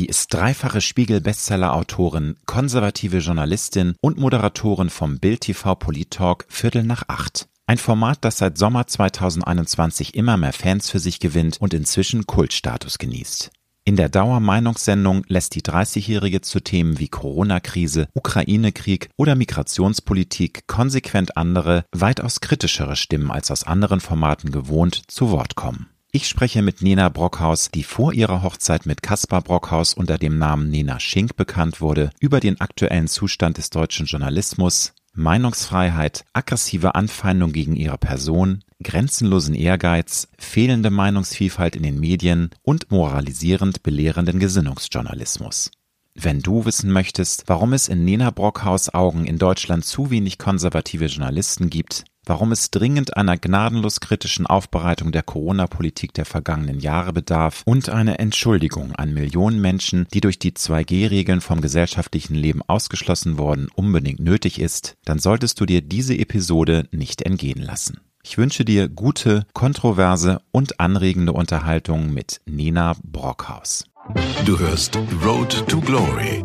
Sie ist dreifache Spiegel-Bestseller-Autorin, konservative Journalistin und Moderatorin vom Bild TV Polit-Talk Viertel nach acht. Ein Format, das seit Sommer 2021 immer mehr Fans für sich gewinnt und inzwischen Kultstatus genießt. In der Dauermeinungssendung lässt die 30-Jährige zu Themen wie Corona-Krise, Ukraine-Krieg oder Migrationspolitik konsequent andere, weitaus kritischere Stimmen als aus anderen Formaten gewohnt zu Wort kommen. Ich spreche mit Nena Brockhaus, die vor ihrer Hochzeit mit Kaspar Brockhaus unter dem Namen Nena Schink bekannt wurde, über den aktuellen Zustand des deutschen Journalismus, Meinungsfreiheit, aggressive Anfeindung gegen ihre Person, grenzenlosen Ehrgeiz, fehlende Meinungsvielfalt in den Medien und moralisierend belehrenden Gesinnungsjournalismus. Wenn du wissen möchtest, warum es in Nena Brockhaus Augen in Deutschland zu wenig konservative Journalisten gibt, warum es dringend einer gnadenlos kritischen Aufbereitung der Corona-Politik der vergangenen Jahre bedarf und eine Entschuldigung an Millionen Menschen, die durch die 2G-Regeln vom gesellschaftlichen Leben ausgeschlossen wurden, unbedingt nötig ist, dann solltest du dir diese Episode nicht entgehen lassen. Ich wünsche dir gute, kontroverse und anregende Unterhaltung mit Nina Brockhaus. Du hörst Road to Glory.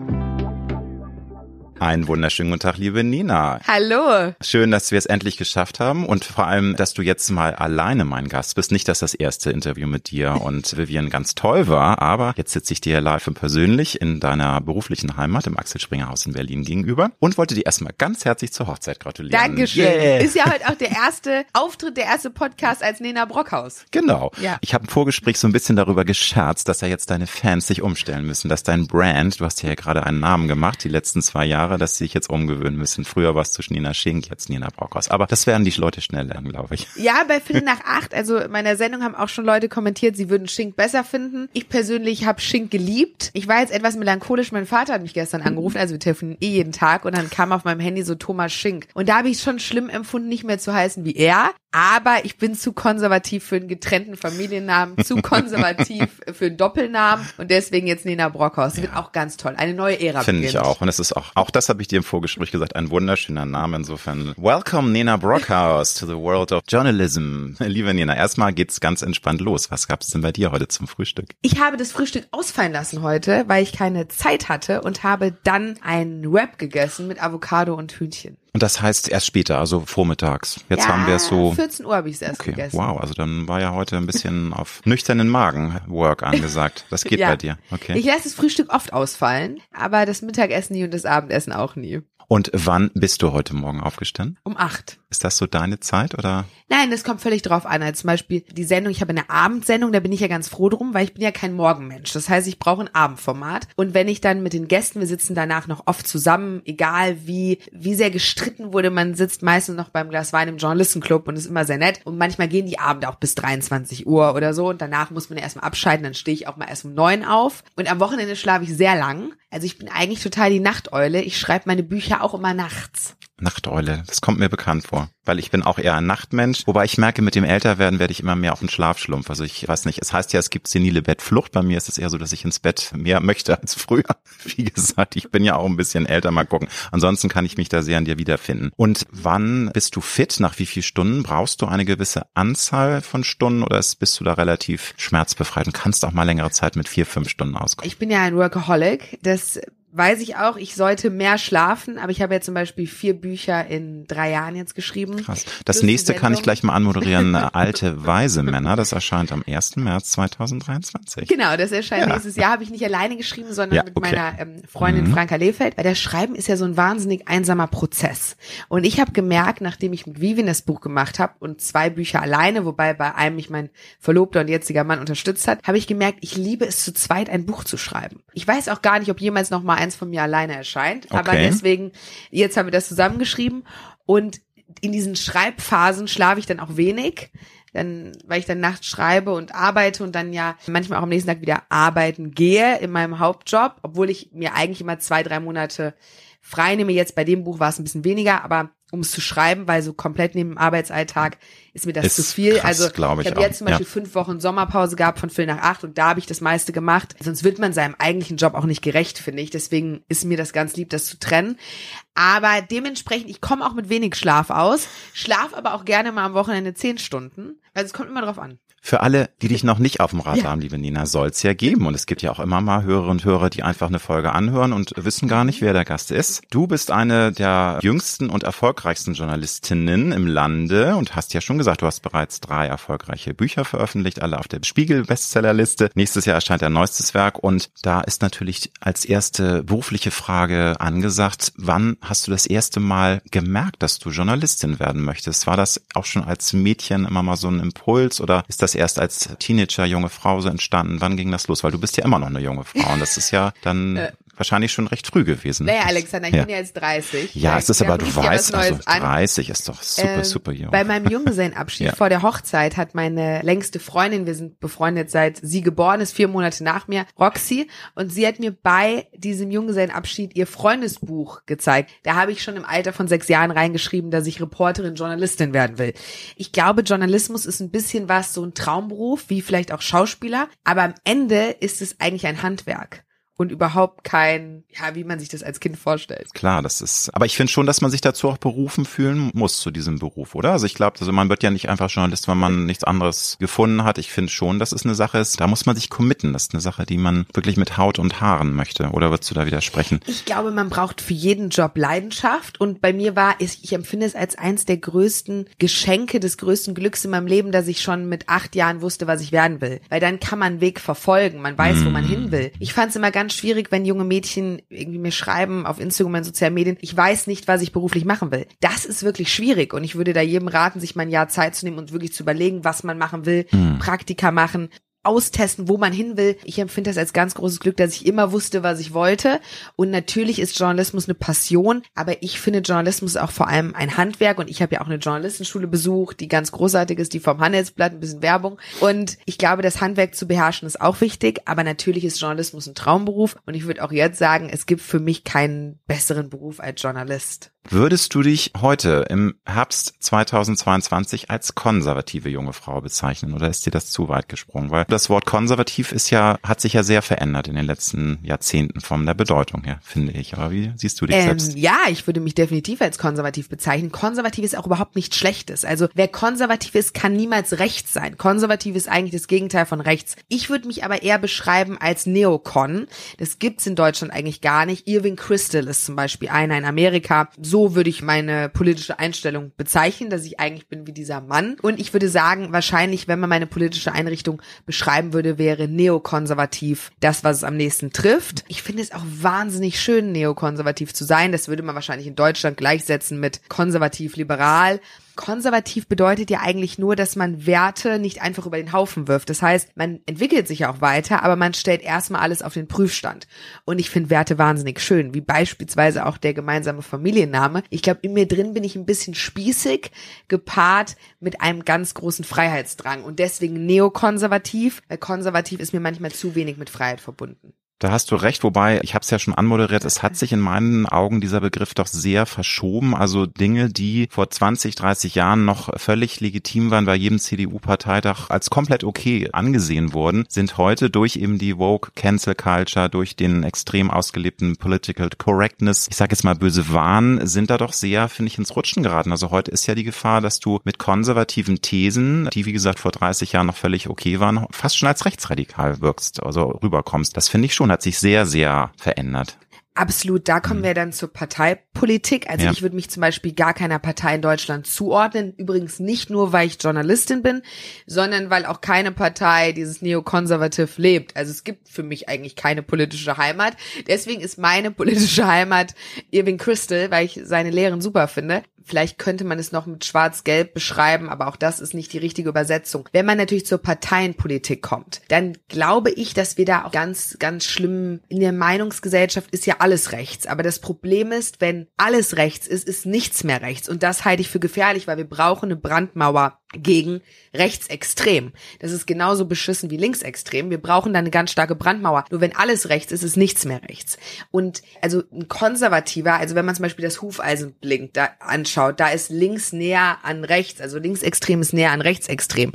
Einen wunderschönen guten Tag, liebe Nina. Hallo. Schön, dass wir es endlich geschafft haben und vor allem, dass du jetzt mal alleine mein Gast bist. Nicht, dass das erste Interview mit dir und Vivian ganz toll war, aber jetzt sitze ich dir live und persönlich in deiner beruflichen Heimat im Axel Springer Haus in Berlin gegenüber und wollte dir erstmal ganz herzlich zur Hochzeit gratulieren. Dankeschön. Yeah. Ist ja heute auch der erste Auftritt, der erste Podcast als Nena Brockhaus. Genau. Ja. Ich habe im Vorgespräch so ein bisschen darüber gescherzt, dass ja jetzt deine Fans sich umstellen müssen, dass dein Brand, du hast ja gerade einen Namen gemacht, die letzten zwei Jahre, Jahre, dass sie sich jetzt umgewöhnen müssen. Früher war es zwischen Nina Schink, jetzt Nina Brockhaus. Aber das werden die Leute schnell lernen, glaube ich. Ja, bei Viertel nach acht, also in meiner Sendung haben auch schon Leute kommentiert, sie würden Schink besser finden. Ich persönlich habe Schink geliebt. Ich war jetzt etwas melancholisch. Mein Vater hat mich gestern angerufen, also wir telefonieren eh jeden Tag und dann kam auf meinem Handy so Thomas Schink. Und da habe ich es schon schlimm empfunden, nicht mehr zu heißen wie er. Aber ich bin zu konservativ für einen getrennten Familiennamen, zu konservativ für einen Doppelnamen und deswegen jetzt Nina Brockhaus. Ja. Wird auch ganz toll. Eine neue Ära Finde ich auch. Und es ist auch, auch das habe ich dir im Vorgespräch gesagt, ein wunderschöner Name. Insofern, welcome Nina Brockhaus to the world of journalism. Liebe Nina, erstmal geht's ganz entspannt los. Was gab's denn bei dir heute zum Frühstück? Ich habe das Frühstück ausfallen lassen heute, weil ich keine Zeit hatte und habe dann ein Wrap gegessen mit Avocado und Hühnchen. Und das heißt erst später, also vormittags. Jetzt ja, haben wir es so. 14 Uhr habe ich es erst okay. gegessen. Wow, also dann war ja heute ein bisschen auf nüchternen Magen Work angesagt. Das geht ja. bei dir. Okay. Ich lasse das Frühstück oft ausfallen, aber das Mittagessen nie und das Abendessen auch nie. Und wann bist du heute Morgen aufgestanden? Um acht. Ist das so deine Zeit oder? Nein, das kommt völlig drauf an. Also zum Beispiel die Sendung, ich habe eine Abendsendung, da bin ich ja ganz froh drum, weil ich bin ja kein Morgenmensch. Das heißt, ich brauche ein Abendformat. Und wenn ich dann mit den Gästen, wir sitzen danach noch oft zusammen, egal wie, wie sehr gestritten wurde, man sitzt meistens noch beim Glas Wein im Journalistenclub und ist immer sehr nett. Und manchmal gehen die Abende auch bis 23 Uhr oder so. Und danach muss man ja erstmal abschalten, dann stehe ich auch mal erst um neun auf. Und am Wochenende schlafe ich sehr lang. Also ich bin eigentlich total die Nachteule. Ich schreibe meine Bücher auch immer nachts. Nachteule, das kommt mir bekannt vor, weil ich bin auch eher ein Nachtmensch, wobei ich merke, mit dem Älterwerden werde ich immer mehr auf einen Schlafschlumpf. Also ich weiß nicht, es heißt ja, es gibt senile Bettflucht. Bei mir ist es eher so, dass ich ins Bett mehr möchte als früher. Wie gesagt, ich bin ja auch ein bisschen älter, mal gucken. Ansonsten kann ich mich da sehr an dir wiederfinden. Und wann bist du fit? Nach wie vielen Stunden? Brauchst du eine gewisse Anzahl von Stunden oder bist du da relativ schmerzbefreit und kannst auch mal längere Zeit mit vier, fünf Stunden auskommen? Ich bin ja ein Workaholic. Das weiß ich auch, ich sollte mehr schlafen, aber ich habe ja zum Beispiel vier Bücher in drei Jahren jetzt geschrieben. Krass. Das nächste kann ich gleich mal anmoderieren. Alte Weise Männer. Das erscheint am 1. März 2023. Genau, das erscheint ja. nächstes Jahr. Habe ich nicht alleine geschrieben, sondern ja, mit okay. meiner ähm, Freundin mhm. Franka Lehfeld. Weil das Schreiben ist ja so ein wahnsinnig einsamer Prozess. Und ich habe gemerkt, nachdem ich mit Vivian das Buch gemacht habe und zwei Bücher alleine, wobei bei einem mich mein Verlobter und jetziger Mann unterstützt hat, habe ich gemerkt, ich liebe es zu zweit, ein Buch zu schreiben. Ich weiß auch gar nicht, ob jemals noch mal eins von mir alleine erscheint. Okay. Aber deswegen, jetzt haben wir das zusammengeschrieben und in diesen Schreibphasen schlafe ich dann auch wenig. Dann, weil ich dann nachts schreibe und arbeite und dann ja manchmal auch am nächsten Tag wieder arbeiten gehe in meinem Hauptjob, obwohl ich mir eigentlich immer zwei, drei Monate frei nehme. Jetzt bei dem Buch war es ein bisschen weniger, aber um es zu schreiben, weil so komplett neben dem Arbeitsalltag ist mir das ist zu viel. Krass, also ich, ich habe jetzt zum Beispiel ja. fünf Wochen Sommerpause gehabt von Phil nach acht und da habe ich das meiste gemacht. Sonst wird man seinem eigentlichen Job auch nicht gerecht, finde ich. Deswegen ist mir das ganz lieb, das zu trennen. Aber dementsprechend, ich komme auch mit wenig Schlaf aus, schlaf aber auch gerne mal am Wochenende zehn Stunden. Also es kommt immer drauf an. Für alle, die dich noch nicht auf dem Radar haben, liebe Nina, soll's ja geben. Und es gibt ja auch immer mal Hörerinnen und Hörer, die einfach eine Folge anhören und wissen gar nicht, wer der Gast ist. Du bist eine der jüngsten und erfolgreichsten Journalistinnen im Lande und hast ja schon gesagt, du hast bereits drei erfolgreiche Bücher veröffentlicht, alle auf der Spiegel-Bestsellerliste. Nächstes Jahr erscheint dein neuestes Werk und da ist natürlich als erste berufliche Frage angesagt, wann hast du das erste Mal gemerkt, dass du Journalistin werden möchtest? War das auch schon als Mädchen immer mal so ein Impuls oder ist das das erst als Teenager, junge Frau so entstanden? Wann ging das los? Weil du bist ja immer noch eine junge Frau und das ist ja dann äh, wahrscheinlich schon recht früh gewesen. Naja, Alexander, ich ja. bin ja jetzt 30. Ja, es ist aber, du weißt, also 30 an. ist doch super, ähm, super jung. Bei meinem Junggesellenabschied ja. vor der Hochzeit hat meine längste Freundin, wir sind befreundet seit sie geboren ist, vier Monate nach mir, Roxy, und sie hat mir bei diesem Junggesellenabschied ihr Freundesbuch gezeigt. Da habe ich schon im Alter von sechs Jahren reingeschrieben, dass ich Reporterin, Journalistin werden will. Ich glaube, Journalismus ist ein bisschen was, so ein Traumberuf, wie vielleicht auch Schauspieler, aber am Ende ist es eigentlich ein Handwerk und überhaupt kein, ja, wie man sich das als Kind vorstellt. Klar, das ist, aber ich finde schon, dass man sich dazu auch berufen fühlen muss zu diesem Beruf, oder? Also ich glaube, also man wird ja nicht einfach Journalist, wenn man nichts anderes gefunden hat. Ich finde schon, dass es eine Sache ist, da muss man sich committen. Das ist eine Sache, die man wirklich mit Haut und Haaren möchte. Oder würdest du da widersprechen? Ich glaube, man braucht für jeden Job Leidenschaft und bei mir war es, ich empfinde es als eins der größten Geschenke, des größten Glücks in meinem Leben, dass ich schon mit acht Jahren wusste, was ich werden will. Weil dann kann man einen Weg verfolgen, man weiß, wo man hin will. Ich fand es immer ganz ganz schwierig, wenn junge Mädchen irgendwie mir schreiben auf Instagram und sozialen Medien, ich weiß nicht, was ich beruflich machen will. Das ist wirklich schwierig und ich würde da jedem raten, sich mal ein Jahr Zeit zu nehmen und wirklich zu überlegen, was man machen will, mhm. Praktika machen, austesten, wo man hin will. Ich empfinde das als ganz großes Glück, dass ich immer wusste, was ich wollte. Und natürlich ist Journalismus eine Passion, aber ich finde Journalismus auch vor allem ein Handwerk. Und ich habe ja auch eine Journalistenschule besucht, die ganz großartig ist, die vom Handelsblatt, ein bisschen Werbung. Und ich glaube, das Handwerk zu beherrschen ist auch wichtig, aber natürlich ist Journalismus ein Traumberuf. Und ich würde auch jetzt sagen, es gibt für mich keinen besseren Beruf als Journalist. Würdest du dich heute im Herbst 2022 als konservative junge Frau bezeichnen oder ist dir das zu weit gesprungen? Weil das Wort konservativ ist ja, hat sich ja sehr verändert in den letzten Jahrzehnten von der Bedeutung her, finde ich. Aber wie siehst du dich ähm, selbst? Ja, ich würde mich definitiv als konservativ bezeichnen. Konservativ ist auch überhaupt nichts Schlechtes. Also wer konservativ ist, kann niemals rechts sein. Konservativ ist eigentlich das Gegenteil von rechts. Ich würde mich aber eher beschreiben als Neokon. Das gibt's in Deutschland eigentlich gar nicht. Irving Crystal ist zum Beispiel einer in Amerika so würde ich meine politische Einstellung bezeichnen, dass ich eigentlich bin wie dieser Mann. Und ich würde sagen, wahrscheinlich, wenn man meine politische Einrichtung beschreiben würde, wäre neokonservativ das, was es am nächsten trifft. Ich finde es auch wahnsinnig schön, neokonservativ zu sein. Das würde man wahrscheinlich in Deutschland gleichsetzen mit konservativ-liberal. Konservativ bedeutet ja eigentlich nur, dass man Werte nicht einfach über den Haufen wirft. Das heißt, man entwickelt sich auch weiter, aber man stellt erstmal alles auf den Prüfstand. Und ich finde Werte wahnsinnig schön, wie beispielsweise auch der gemeinsame Familienname. Ich glaube, in mir drin bin ich ein bisschen spießig, gepaart mit einem ganz großen Freiheitsdrang und deswegen neokonservativ, weil konservativ ist mir manchmal zu wenig mit Freiheit verbunden. Da hast du recht, wobei, ich habe es ja schon anmoderiert, es hat sich in meinen Augen dieser Begriff doch sehr verschoben. Also Dinge, die vor 20, 30 Jahren noch völlig legitim waren bei jedem CDU-Parteitag als komplett okay angesehen wurden, sind heute durch eben die Woke Cancel Culture, durch den extrem ausgelebten Political Correctness, ich sage jetzt mal böse Wahn, sind da doch sehr, finde ich, ins Rutschen geraten. Also heute ist ja die Gefahr, dass du mit konservativen Thesen, die wie gesagt vor 30 Jahren noch völlig okay waren, fast schon als rechtsradikal wirkst, also rüberkommst. Das finde ich schon hat sich sehr, sehr verändert. Absolut, da kommen mhm. wir dann zur Parteipolitik. Also ja. ich würde mich zum Beispiel gar keiner Partei in Deutschland zuordnen. Übrigens nicht nur, weil ich Journalistin bin, sondern weil auch keine Partei dieses Neokonservativ lebt. Also es gibt für mich eigentlich keine politische Heimat. Deswegen ist meine politische Heimat Irving Crystal, weil ich seine Lehren super finde. Vielleicht könnte man es noch mit Schwarz-Gelb beschreiben, aber auch das ist nicht die richtige Übersetzung. Wenn man natürlich zur Parteienpolitik kommt, dann glaube ich, dass wir da auch ganz, ganz schlimm in der Meinungsgesellschaft ist ja alles rechts. Aber das Problem ist, wenn alles rechts ist, ist nichts mehr rechts. Und das halte ich für gefährlich, weil wir brauchen eine Brandmauer gegen rechtsextrem. Das ist genauso beschissen wie linksextrem. Wir brauchen da eine ganz starke Brandmauer. Nur wenn alles rechts ist, ist nichts mehr rechts. Und also ein konservativer, also wenn man zum Beispiel das Hufeisenblink da anschaut, da ist links näher an rechts, also linksextrem ist näher an rechtsextrem.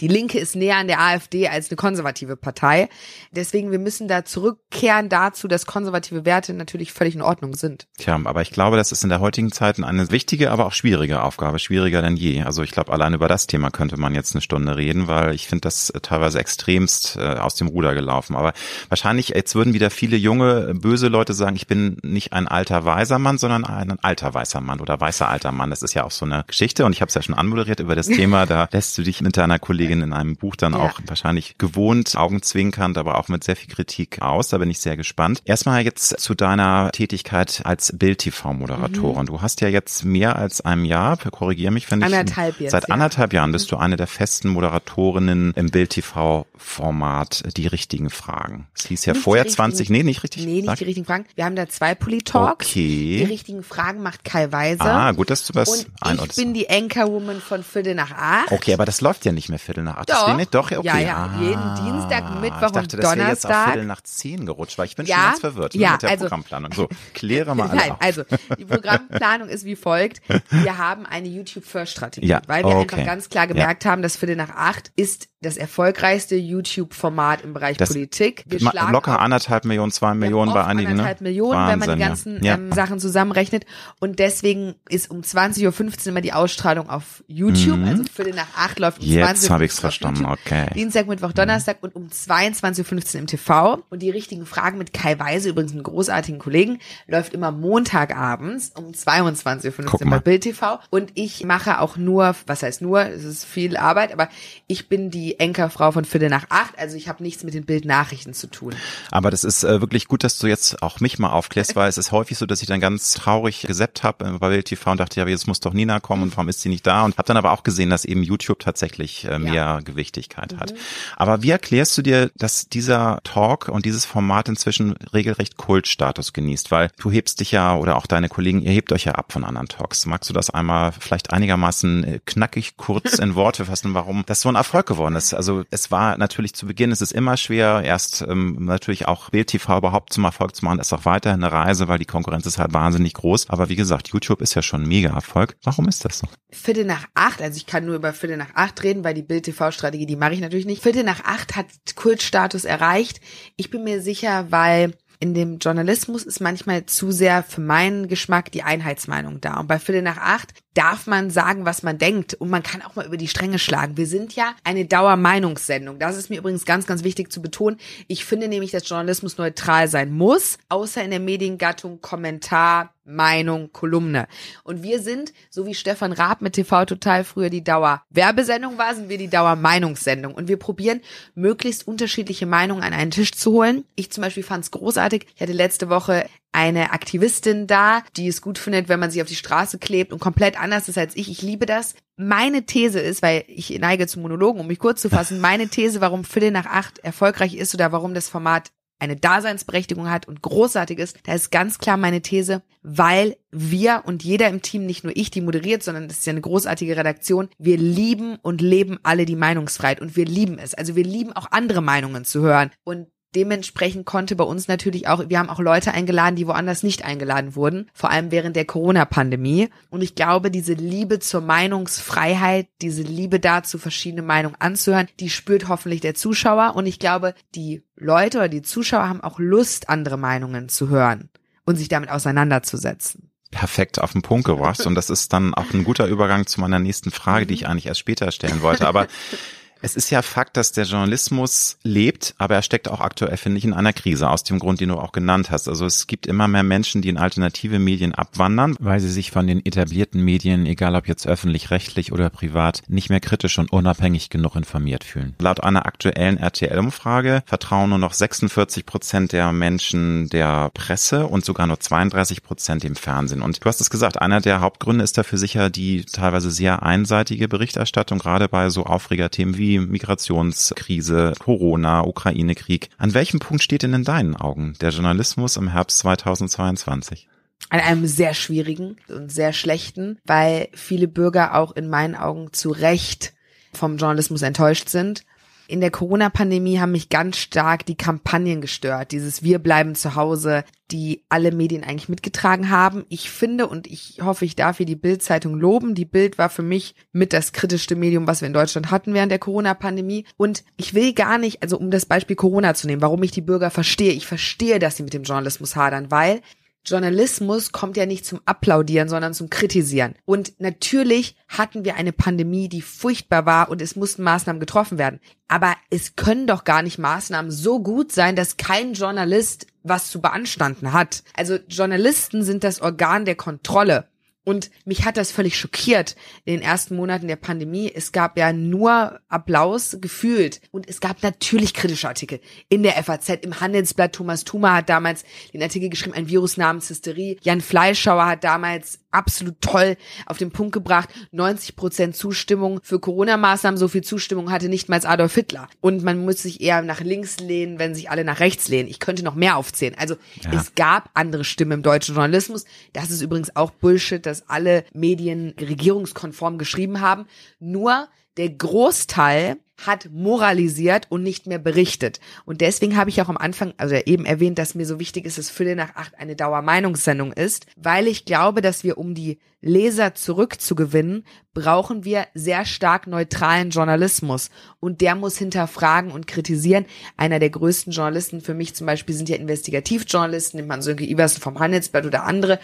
Die Linke ist näher an der AfD als eine konservative Partei. Deswegen, wir müssen da zurückkehren dazu, dass konservative Werte natürlich völlig in Ordnung sind. Tja, aber ich glaube, das ist in der heutigen Zeit eine wichtige, aber auch schwierige Aufgabe, schwieriger denn je. Also ich glaube, allein über das Thema könnte man jetzt eine Stunde reden, weil ich finde das äh, teilweise extremst äh, aus dem Ruder gelaufen. Aber wahrscheinlich, jetzt würden wieder viele junge, böse Leute sagen, ich bin nicht ein alter weiser Mann, sondern ein alter weißer Mann oder weißer alter Mann. Das ist ja auch so eine Geschichte und ich habe es ja schon anmoderiert über das Thema. Da lässt du dich mit deiner Kollegin in einem Buch dann ja. auch wahrscheinlich gewohnt, augenzwinkernd, aber auch mit sehr viel Kritik aus. Da bin ich sehr gespannt. Erstmal jetzt zu deiner Tätigkeit als Bild-TV-Moderatorin. Mhm. Du hast ja jetzt mehr als einem Jahr, korrigiere mich, wenn ich. Anderthalb jetzt, Seit anderthalb Jahren bist du eine der festen Moderatorinnen im Bild-TV-Format Die richtigen Fragen. Es hieß ja nicht vorher 20, nee, nicht richtig. Nee, nicht Sag. die richtigen Fragen. Wir haben da zwei Polytalks. Okay. Die richtigen Fragen macht Kai Weiser. Ah, gut, dass du was Und ich bin die Anchorwoman von Viertel nach acht. Okay, aber das läuft ja nicht mehr Viertel nach acht. Doch. Das doch, okay. Ja, ja, ah, jeden Dienstag, Mittwoch ich dachte, und Donnerstag. Das jetzt auf Viertel nach zehn gerutscht, weil ich bin ja, schon ganz verwirrt ja, mit der also, Programmplanung. So, kläre mal Nein, also die Programmplanung ist wie folgt. Wir haben eine YouTube-First-Strategie, ja, weil wir okay. einfach ganz klar gemerkt ja. haben, dass Viertel nach acht ist das erfolgreichste YouTube-Format im Bereich das Politik. Wir schlagen locker anderthalb Millionen, zwei Millionen bei einigen. Ne? Anderthalb ne? Millionen, Wahnsinn, wenn man die ganzen ja. ähm, Sachen zusammenrechnet. Und deswegen ist um 20.15 Uhr immer die Ausstrahlung auf YouTube. Mhm. Also Viertel nach acht läuft um Jetzt 20 habe ich es verstanden, okay. Dienstag, Mittwoch, Donnerstag mhm. und um 22.15 Uhr im TV. Und die richtigen Fragen mit Kai Weise, übrigens einem großartigen Kollegen, läuft immer Montagabends um 22.15 Uhr bei Bild TV. Und ich mache auch nur, was heißt nur, es ist viel Arbeit, aber ich bin die Enkerfrau von Viertel nach acht. Also ich habe nichts mit den Bildnachrichten zu tun. Aber das ist äh, wirklich gut, dass du jetzt auch mich mal aufklärst, weil es ist häufig so, dass ich dann ganz traurig geseppt habe äh, bei Bild TV und dachte, ja, jetzt muss doch Nina kommen und warum ist sie nicht da? Und habe dann aber auch gesehen, dass eben YouTube tatsächlich äh, mehr ja. Gewichtigkeit mhm. hat. Aber wie erklärst du dir, dass dieser Talk und dieses Format inzwischen regelrecht Kultstatus genießt? Weil du hebst dich ja oder auch deine Kollegen, ihr hebt euch ja ab von anderen Talks. Magst du das einmal vielleicht einigermaßen äh, knackig kurz in Worte fassen, warum das so ein Erfolg geworden ist? Also es war natürlich zu Beginn, es ist immer schwer, erst ähm, natürlich auch Bild TV überhaupt zum Erfolg zu machen, ist auch weiterhin eine Reise, weil die Konkurrenz ist halt wahnsinnig groß. Aber wie gesagt, YouTube ist ja schon ein Mega-Erfolg. Warum ist das so? Viertel nach acht, also ich kann nur über Viertel nach acht reden, weil die Bild-TV-Strategie, die mache ich natürlich nicht. Viertel nach acht hat Kultstatus erreicht. Ich bin mir sicher, weil in dem Journalismus ist manchmal zu sehr für meinen Geschmack die Einheitsmeinung da. Und bei Viertel nach acht darf man sagen, was man denkt. Und man kann auch mal über die Stränge schlagen. Wir sind ja eine Dauermeinungssendung. Das ist mir übrigens ganz, ganz wichtig zu betonen. Ich finde nämlich, dass Journalismus neutral sein muss, außer in der Mediengattung Kommentar, Meinung, Kolumne. Und wir sind, so wie Stefan Raab mit TV Total früher die Dauer-Werbesendung war, sind wir die Dauer-Meinungssendung. Und wir probieren, möglichst unterschiedliche Meinungen an einen Tisch zu holen. Ich zum Beispiel fand es großartig. Ich hatte letzte Woche eine Aktivistin da, die es gut findet, wenn man sich auf die Straße klebt und komplett anders ist als ich. Ich liebe das. Meine These ist, weil ich neige zu Monologen, um mich kurz zu fassen, meine These, warum Viertel nach acht erfolgreich ist oder warum das Format eine Daseinsberechtigung hat und großartig ist, da ist ganz klar meine These, weil wir und jeder im Team, nicht nur ich, die moderiert, sondern das ist ja eine großartige Redaktion, wir lieben und leben alle die Meinungsfreiheit und wir lieben es. Also wir lieben auch andere Meinungen zu hören und dementsprechend konnte bei uns natürlich auch, wir haben auch Leute eingeladen, die woanders nicht eingeladen wurden, vor allem während der Corona-Pandemie. Und ich glaube, diese Liebe zur Meinungsfreiheit, diese Liebe dazu, verschiedene Meinungen anzuhören, die spürt hoffentlich der Zuschauer. Und ich glaube, die Leute oder die Zuschauer haben auch Lust, andere Meinungen zu hören und sich damit auseinanderzusetzen perfekt auf den Punkt gebracht. Und das ist dann auch ein guter Übergang zu meiner nächsten Frage, die ich eigentlich erst später stellen wollte. Aber Es ist ja Fakt, dass der Journalismus lebt, aber er steckt auch aktuell, finde ich, in einer Krise, aus dem Grund, den du auch genannt hast. Also es gibt immer mehr Menschen, die in alternative Medien abwandern, weil sie sich von den etablierten Medien, egal ob jetzt öffentlich-rechtlich oder privat, nicht mehr kritisch und unabhängig genug informiert fühlen. Laut einer aktuellen RTL-Umfrage vertrauen nur noch 46 Prozent der Menschen der Presse und sogar nur 32 Prozent dem Fernsehen. Und du hast es gesagt, einer der Hauptgründe ist dafür sicher die teilweise sehr einseitige Berichterstattung, gerade bei so Aufregerthemen wie wie Migrationskrise, Corona, Ukraine-Krieg. An welchem Punkt steht denn in deinen Augen der Journalismus im Herbst 2022? an einem sehr schwierigen und sehr schlechten, weil viele Bürger auch in meinen Augen zu Recht vom Journalismus enttäuscht sind. In der Corona-Pandemie haben mich ganz stark die Kampagnen gestört, dieses Wir bleiben zu Hause, die alle Medien eigentlich mitgetragen haben. Ich finde und ich hoffe, ich darf hier die Bild-Zeitung loben. Die Bild war für mich mit das kritischste Medium, was wir in Deutschland hatten während der Corona-Pandemie. Und ich will gar nicht, also um das Beispiel Corona zu nehmen, warum ich die Bürger verstehe. Ich verstehe, dass sie mit dem Journalismus hadern, weil Journalismus kommt ja nicht zum Applaudieren, sondern zum Kritisieren. Und natürlich hatten wir eine Pandemie, die furchtbar war und es mussten Maßnahmen getroffen werden. Aber es können doch gar nicht Maßnahmen so gut sein, dass kein Journalist was zu beanstanden hat. Also Journalisten sind das Organ der Kontrolle. Und mich hat das völlig schockiert in den ersten Monaten der Pandemie. Es gab ja nur Applaus gefühlt. Und es gab natürlich kritische Artikel in der FAZ, im Handelsblatt. Thomas Thuma hat damals den Artikel geschrieben, ein Virus namens Hysterie. Jan Fleischauer hat damals absolut toll auf den Punkt gebracht. 90 Prozent Zustimmung für Corona-Maßnahmen. So viel Zustimmung hatte nicht mal Adolf Hitler. Und man muss sich eher nach links lehnen, wenn sich alle nach rechts lehnen. Ich könnte noch mehr aufzählen. Also ja. es gab andere Stimmen im deutschen Journalismus. Das ist übrigens auch Bullshit, dass alle Medien regierungskonform geschrieben haben. Nur der Großteil hat moralisiert und nicht mehr berichtet. Und deswegen habe ich auch am Anfang, also eben erwähnt, dass mir so wichtig ist, dass Viertel nach acht eine Dauermeinungssendung ist, weil ich glaube, dass wir, um die Leser zurückzugewinnen, brauchen wir sehr stark neutralen Journalismus. Und der muss hinterfragen und kritisieren. Einer der größten Journalisten für mich zum Beispiel sind ja Investigativjournalisten, nimmt man Sönke Iversen vom Handelsblatt oder andere.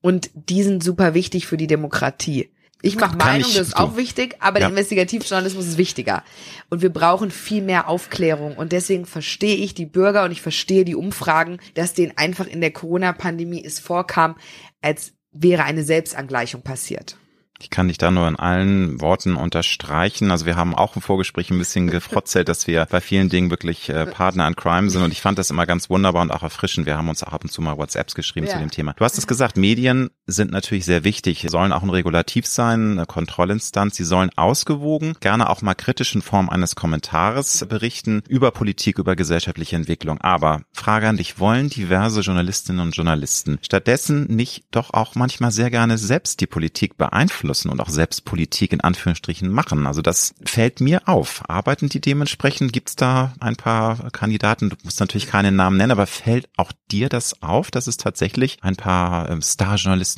Und die sind super wichtig für die Demokratie. Ich mache Meinung, ich, das ist auch wichtig, aber ja. der Investigativjournalismus ist wichtiger. Und wir brauchen viel mehr Aufklärung. Und deswegen verstehe ich die Bürger und ich verstehe die Umfragen, dass denen einfach in der Corona-Pandemie es vorkam, als wäre eine Selbstangleichung passiert. Ich kann dich da nur in allen Worten unterstreichen. Also wir haben auch im Vorgespräch ein bisschen gefrotzelt, dass wir bei vielen Dingen wirklich äh, Partner an Crime sind. Und ich fand das immer ganz wunderbar und auch erfrischend. Wir haben uns auch ab und zu mal WhatsApps geschrieben ja. zu dem Thema. Du hast es gesagt, Medien sind natürlich sehr wichtig, sollen auch ein Regulativ sein, eine Kontrollinstanz. Sie sollen ausgewogen, gerne auch mal kritisch in Form eines Kommentares berichten über Politik, über gesellschaftliche Entwicklung. Aber Frage an dich, wollen diverse Journalistinnen und Journalisten stattdessen nicht doch auch manchmal sehr gerne selbst die Politik beeinflussen? und auch selbst Politik in Anführungsstrichen machen. Also das fällt mir auf. Arbeiten die dementsprechend? Gibt es da ein paar Kandidaten? Du musst natürlich keine Namen nennen, aber fällt auch dir das auf, dass es tatsächlich ein paar ähm,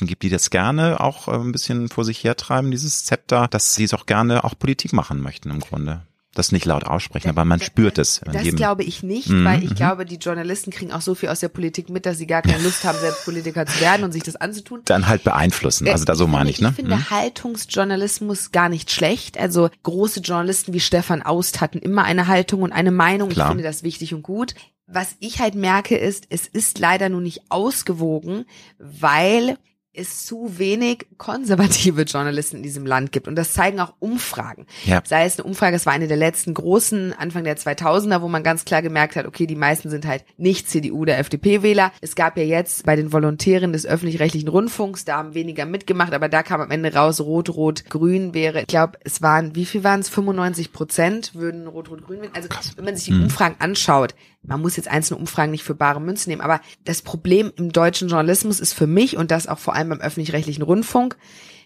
Star-Journalisten gibt, die das gerne auch äh, ein bisschen vor sich hertreiben, dieses Zepter, dass sie es auch gerne auch Politik machen möchten im Grunde? das nicht laut aussprechen, aber man spürt es. Das glaube ich nicht, mhm. weil ich mhm. glaube, die Journalisten kriegen auch so viel aus der Politik mit, dass sie gar keine Lust haben, selbst Politiker zu werden und sich das anzutun. Dann halt beeinflussen, also da so meine ich, ne? Ich finde mhm. Haltungsjournalismus gar nicht schlecht. Also große Journalisten wie Stefan Aust hatten immer eine Haltung und eine Meinung. Ich finde das wichtig und gut. Was ich halt merke ist, es ist leider nur nicht ausgewogen, weil es zu wenig konservative Journalisten in diesem Land gibt. Und das zeigen auch Umfragen. Ja. Sei es eine Umfrage, es war eine der letzten großen, Anfang der 2000er, wo man ganz klar gemerkt hat, okay, die meisten sind halt nicht CDU oder FDP-Wähler. Es gab ja jetzt bei den Volontären des öffentlich-rechtlichen Rundfunks, da haben weniger mitgemacht, aber da kam am Ende raus, Rot-Rot-Grün wäre, ich glaube, es waren, wie viel waren es? 95 Prozent würden Rot-Rot-Grün wählen. Also Krass. wenn man sich die hm. Umfragen anschaut, man muss jetzt einzelne Umfragen nicht für bare Münze nehmen, aber das Problem im deutschen Journalismus ist für mich und das auch vor allem beim öffentlich-rechtlichen Rundfunk,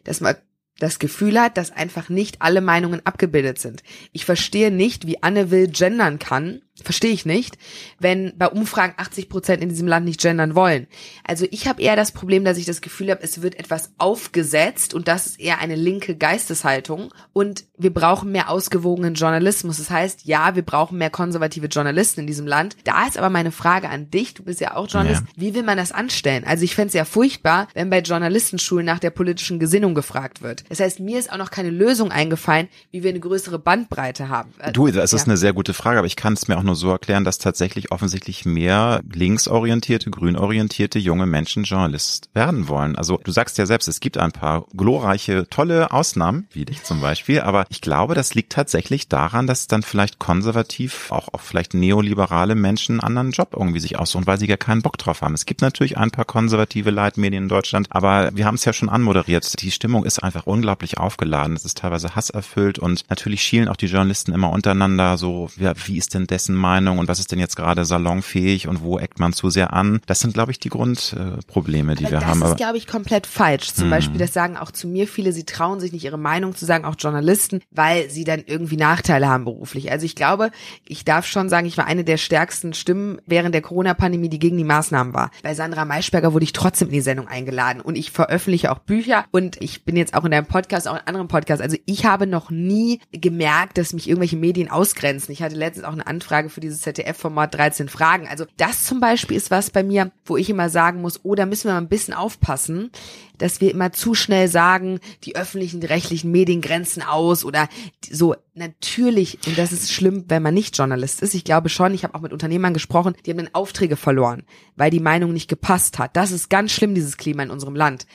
dass man das Gefühl hat, dass einfach nicht alle Meinungen abgebildet sind. Ich verstehe nicht, wie Anne Will gendern kann Verstehe ich nicht, wenn bei Umfragen 80 Prozent in diesem Land nicht gendern wollen. Also ich habe eher das Problem, dass ich das Gefühl habe, es wird etwas aufgesetzt und das ist eher eine linke Geisteshaltung und wir brauchen mehr ausgewogenen Journalismus. Das heißt, ja, wir brauchen mehr konservative Journalisten in diesem Land. Da ist aber meine Frage an dich, du bist ja auch Journalist, ja. wie will man das anstellen? Also ich fände es ja furchtbar, wenn bei Journalistenschulen nach der politischen Gesinnung gefragt wird. Das heißt, mir ist auch noch keine Lösung eingefallen, wie wir eine größere Bandbreite haben. Du, das ist ja. eine sehr gute Frage, aber ich kann es mir auch nur so erklären, dass tatsächlich offensichtlich mehr linksorientierte, grünorientierte junge Menschen Journalist werden wollen. Also du sagst ja selbst, es gibt ein paar glorreiche, tolle Ausnahmen, wie dich zum Beispiel, aber ich glaube, das liegt tatsächlich daran, dass dann vielleicht konservativ, auch, auch vielleicht neoliberale Menschen einen anderen Job irgendwie sich aussuchen, weil sie gar keinen Bock drauf haben. Es gibt natürlich ein paar konservative Leitmedien in Deutschland, aber wir haben es ja schon anmoderiert. Die Stimmung ist einfach unglaublich aufgeladen. Es ist teilweise hasserfüllt und natürlich schielen auch die Journalisten immer untereinander so, ja, wie ist denn dessen Meinung und was ist denn jetzt gerade salonfähig und wo eckt man zu sehr an? Das sind, glaube ich, die Grundprobleme, die Aber wir das haben. Das ist, glaube ich, komplett falsch. Zum Beispiel, das sagen auch zu mir viele, sie trauen sich nicht ihre Meinung zu sagen, auch Journalisten, weil sie dann irgendwie Nachteile haben beruflich. Also ich glaube, ich darf schon sagen, ich war eine der stärksten Stimmen während der Corona-Pandemie, die gegen die Maßnahmen war. Bei Sandra Maischberger wurde ich trotzdem in die Sendung eingeladen und ich veröffentliche auch Bücher und ich bin jetzt auch in deinem Podcast, auch in anderen Podcasts. Also ich habe noch nie gemerkt, dass mich irgendwelche Medien ausgrenzen. Ich hatte letztens auch eine Anfrage für dieses ZDF-Format 13 Fragen. Also das zum Beispiel ist was bei mir, wo ich immer sagen muss, oh, da müssen wir mal ein bisschen aufpassen, dass wir immer zu schnell sagen, die öffentlichen, die rechtlichen Medien grenzen aus oder so. Natürlich, und das ist schlimm, wenn man nicht Journalist ist. Ich glaube schon, ich habe auch mit Unternehmern gesprochen, die haben dann Aufträge verloren, weil die Meinung nicht gepasst hat. Das ist ganz schlimm, dieses Klima in unserem Land.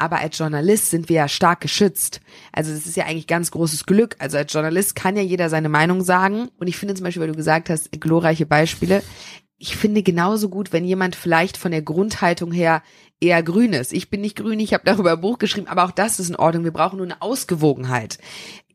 Aber als Journalist sind wir ja stark geschützt. Also das ist ja eigentlich ganz großes Glück. Also als Journalist kann ja jeder seine Meinung sagen. Und ich finde zum Beispiel, weil du gesagt hast, glorreiche Beispiele. Ich finde genauso gut, wenn jemand vielleicht von der Grundhaltung her eher grün ist. Ich bin nicht grün, ich habe darüber ein Buch geschrieben, aber auch das ist in Ordnung. Wir brauchen nur eine Ausgewogenheit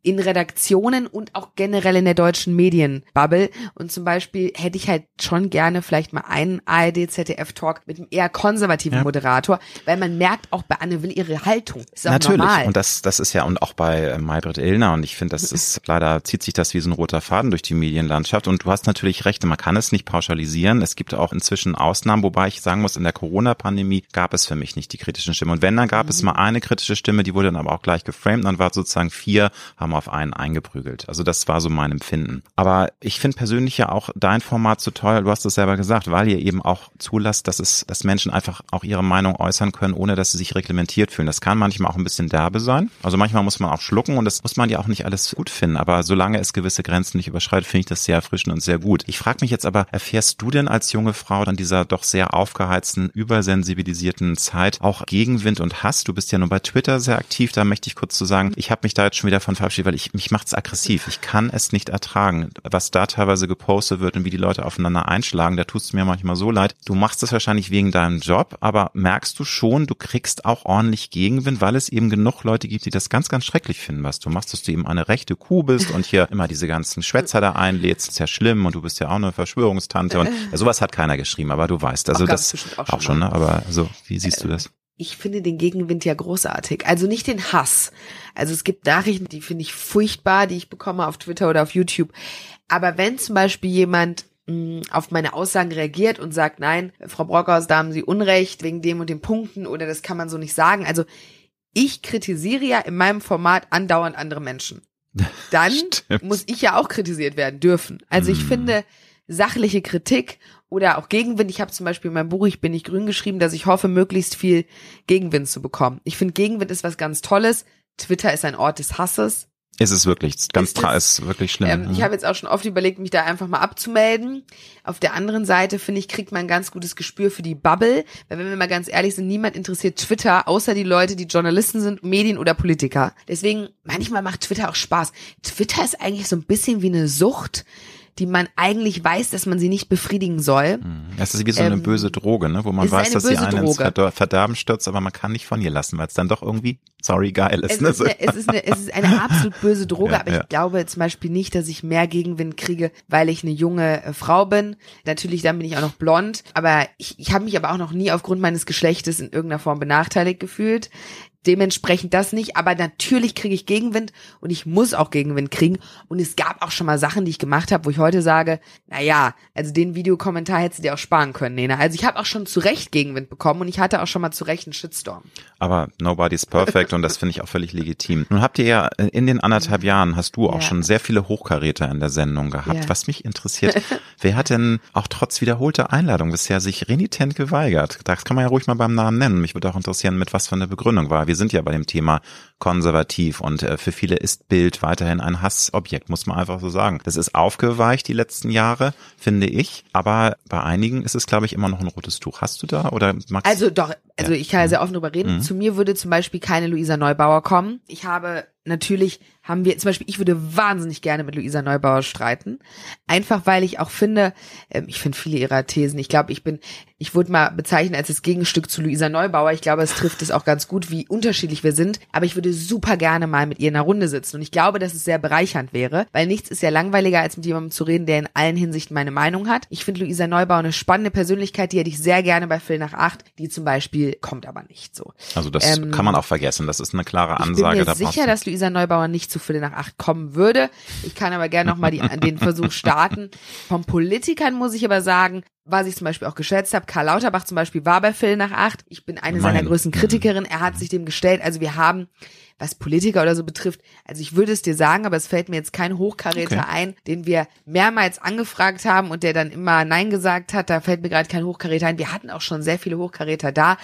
in Redaktionen und auch generell in der deutschen Medienbubble. Und zum Beispiel hätte ich halt schon gerne vielleicht mal einen ARD-ZDF-Talk mit einem eher konservativen ja. Moderator, weil man merkt auch bei Anne Will ihre Haltung. Ist auch Natürlich. Normal. Und das, das ist ja, und auch bei äh, Maybrit Illner. Und ich finde, das ist, leider zieht sich das wie so ein roter Faden durch die Medienlandschaft. Und du hast natürlich recht, man kann es nicht pauschalisieren. Es gibt auch inzwischen Ausnahmen, wobei ich sagen muss, in der Corona-Pandemie gab es für mich nicht die kritischen Stimmen. Und wenn, dann gab mhm. es mal eine kritische Stimme, die wurde dann aber auch gleich geframed. Dann war sozusagen vier, haben auf einen eingeprügelt. Also das war so mein Empfinden. Aber ich finde persönlich ja auch dein Format so toll, du hast es selber gesagt, weil ihr eben auch zulasst, dass es, dass Menschen einfach auch ihre Meinung äußern können, ohne dass sie sich reglementiert fühlen. Das kann manchmal auch ein bisschen derbe sein. Also manchmal muss man auch schlucken und das muss man ja auch nicht alles gut finden. Aber solange es gewisse Grenzen nicht überschreitet, finde ich das sehr erfrischend und sehr gut. Ich frage mich jetzt aber, erfährst du denn als junge Frau dann dieser doch sehr aufgeheizten, übersensibilisierten Zeit auch Gegenwind und Hass? Du bist ja nur bei Twitter sehr aktiv, da möchte ich kurz zu sagen, ich habe mich da jetzt schon wieder von verabschiedet, weil ich mich macht's aggressiv. Ich kann es nicht ertragen, was da teilweise gepostet wird und wie die Leute aufeinander einschlagen. Da tust du mir manchmal so leid. Du machst es wahrscheinlich wegen deinem Job, aber merkst du schon, du kriegst auch ordentlich Gegenwind, weil es eben genug Leute gibt, die das ganz, ganz schrecklich finden, was du machst, dass du eben eine rechte Kuh bist und hier immer diese ganzen Schwätzer da einlädst. ist ja schlimm und du bist ja auch eine Verschwörungstante und ja, sowas hat keiner geschrieben, aber du weißt, also das auch schon, auch schon ne? aber so, wie siehst du das? Ich finde den Gegenwind ja großartig. Also nicht den Hass. Also es gibt Nachrichten, die finde ich furchtbar, die ich bekomme auf Twitter oder auf YouTube. Aber wenn zum Beispiel jemand mh, mm, auf meine Aussagen reagiert und sagt, nein, Frau Brockhaus, da haben Sie Unrecht wegen dem und den Punkten oder das kann man so nicht sagen. Also ich kritisiere ja in meinem Format andauernd andere Menschen. Dann muss ich ja auch kritisiert werden dürfen. Also ich hm. finde sachliche Kritik oder auch Gegenwind. Ich habe zum Beispiel in meinem Buch Ich bin nicht grün geschrieben, dass ich hoffe, möglichst viel Gegenwind zu bekommen. Ich finde, Gegenwind ist was ganz Tolles. Twitter ist ein Ort des Hasses. Ist es wirklich, ganz ist, es, ist wirklich schlimm. Ähm, ich habe jetzt auch schon oft überlegt, mich da einfach mal abzumelden. Auf der anderen Seite, finde ich, kriegt man ein ganz gutes Gespür für die Bubble. Weil wenn wir mal ganz ehrlich sind, niemand interessiert Twitter, außer die Leute, die Journalisten sind, Medien oder Politiker. Deswegen, manchmal macht Twitter auch Spaß. Twitter ist eigentlich so ein bisschen wie eine Sucht die man eigentlich weiß, dass man sie nicht befriedigen soll. Das mhm. ist wie so eine ähm, böse Droge, ne? wo man weiß, dass sie einen ins Verderben stürzt, aber man kann nicht von ihr lassen, weil es dann doch irgendwie, sorry, geil ist. Es, ne? ist, eine, es, ist, eine, es ist eine absolut böse Droge, ja, aber ja. ich glaube zum Beispiel nicht, dass ich mehr Gegenwind kriege, weil ich eine junge äh, Frau bin. Natürlich, dann bin ich auch noch blond, aber ich, ich habe mich aber auch noch nie aufgrund meines Geschlechtes in irgendeiner Form benachteiligt gefühlt dementsprechend das nicht, aber natürlich kriege ich Gegenwind und ich muss auch Gegenwind kriegen. Und es gab auch schon mal Sachen, die ich gemacht habe, wo ich heute sage, na ja, also den Videokommentar hättest du dir auch sparen können, Nena. Also ich habe auch schon zu Recht Gegenwind bekommen und ich hatte auch schon mal zu Recht einen Shitstorm. Aber nobody's perfect und das finde ich auch völlig legitim. Nun habt ihr ja äh, in den anderthalb Jahren hast du auch ja. schon sehr viele Hochkaräter in der Sendung gehabt. Ja. Was mich interessiert, wer hat denn auch trotz wiederholter Einladung bisher sich renitent geweigert? Das kann man ja ruhig mal beim Namen nennen. Mich würde auch interessieren, mit was für eine Begründung war. Wir wir sind ja bei dem Thema konservativ und äh, für viele ist Bild weiterhin ein Hassobjekt, muss man einfach so sagen. Das ist aufgeweicht die letzten Jahre, finde ich, aber bei einigen ist es, glaube ich, immer noch ein rotes Tuch. Hast du da oder magst Also doch, also ich kann ja sehr offen drüber reden. Mhm. Zu mir würde zum Beispiel keine Luisa Neubauer kommen. Ich habe natürlich haben wir, zum Beispiel, ich würde wahnsinnig gerne mit Luisa Neubauer streiten. Einfach weil ich auch finde, ähm, ich finde viele ihrer Thesen, ich glaube, ich bin, ich wurde mal bezeichnet als das Gegenstück zu Luisa Neubauer. Ich glaube, es trifft es auch ganz gut, wie unterschiedlich wir sind. Aber ich würde super gerne mal mit ihr in einer Runde sitzen. Und ich glaube, dass es sehr bereichernd wäre, weil nichts ist ja langweiliger, als mit jemandem zu reden, der in allen Hinsichten meine Meinung hat. Ich finde Luisa Neubauer eine spannende Persönlichkeit, die hätte ich sehr gerne bei Phil nach acht, die zum Beispiel kommt aber nicht so. Also das ähm, kann man auch vergessen. Das ist eine klare Ansage. Ich bin mir sicher, dass Luisa Neubauer nicht zu Viertel nach acht kommen würde. Ich kann aber gerne nochmal den Versuch starten. Von Politikern muss ich aber sagen, was ich zum Beispiel auch geschätzt habe, Karl Lauterbach zum Beispiel war bei Phil nach acht. Ich bin eine Meine. seiner größten Kritikerinnen. Er hat sich dem gestellt. Also wir haben was Politiker oder so betrifft, also ich würde es dir sagen, aber es fällt mir jetzt kein Hochkaräter okay. ein, den wir mehrmals angefragt haben und der dann immer Nein gesagt hat. Da fällt mir gerade kein Hochkaräter ein. Wir hatten auch schon sehr viele Hochkaräter da.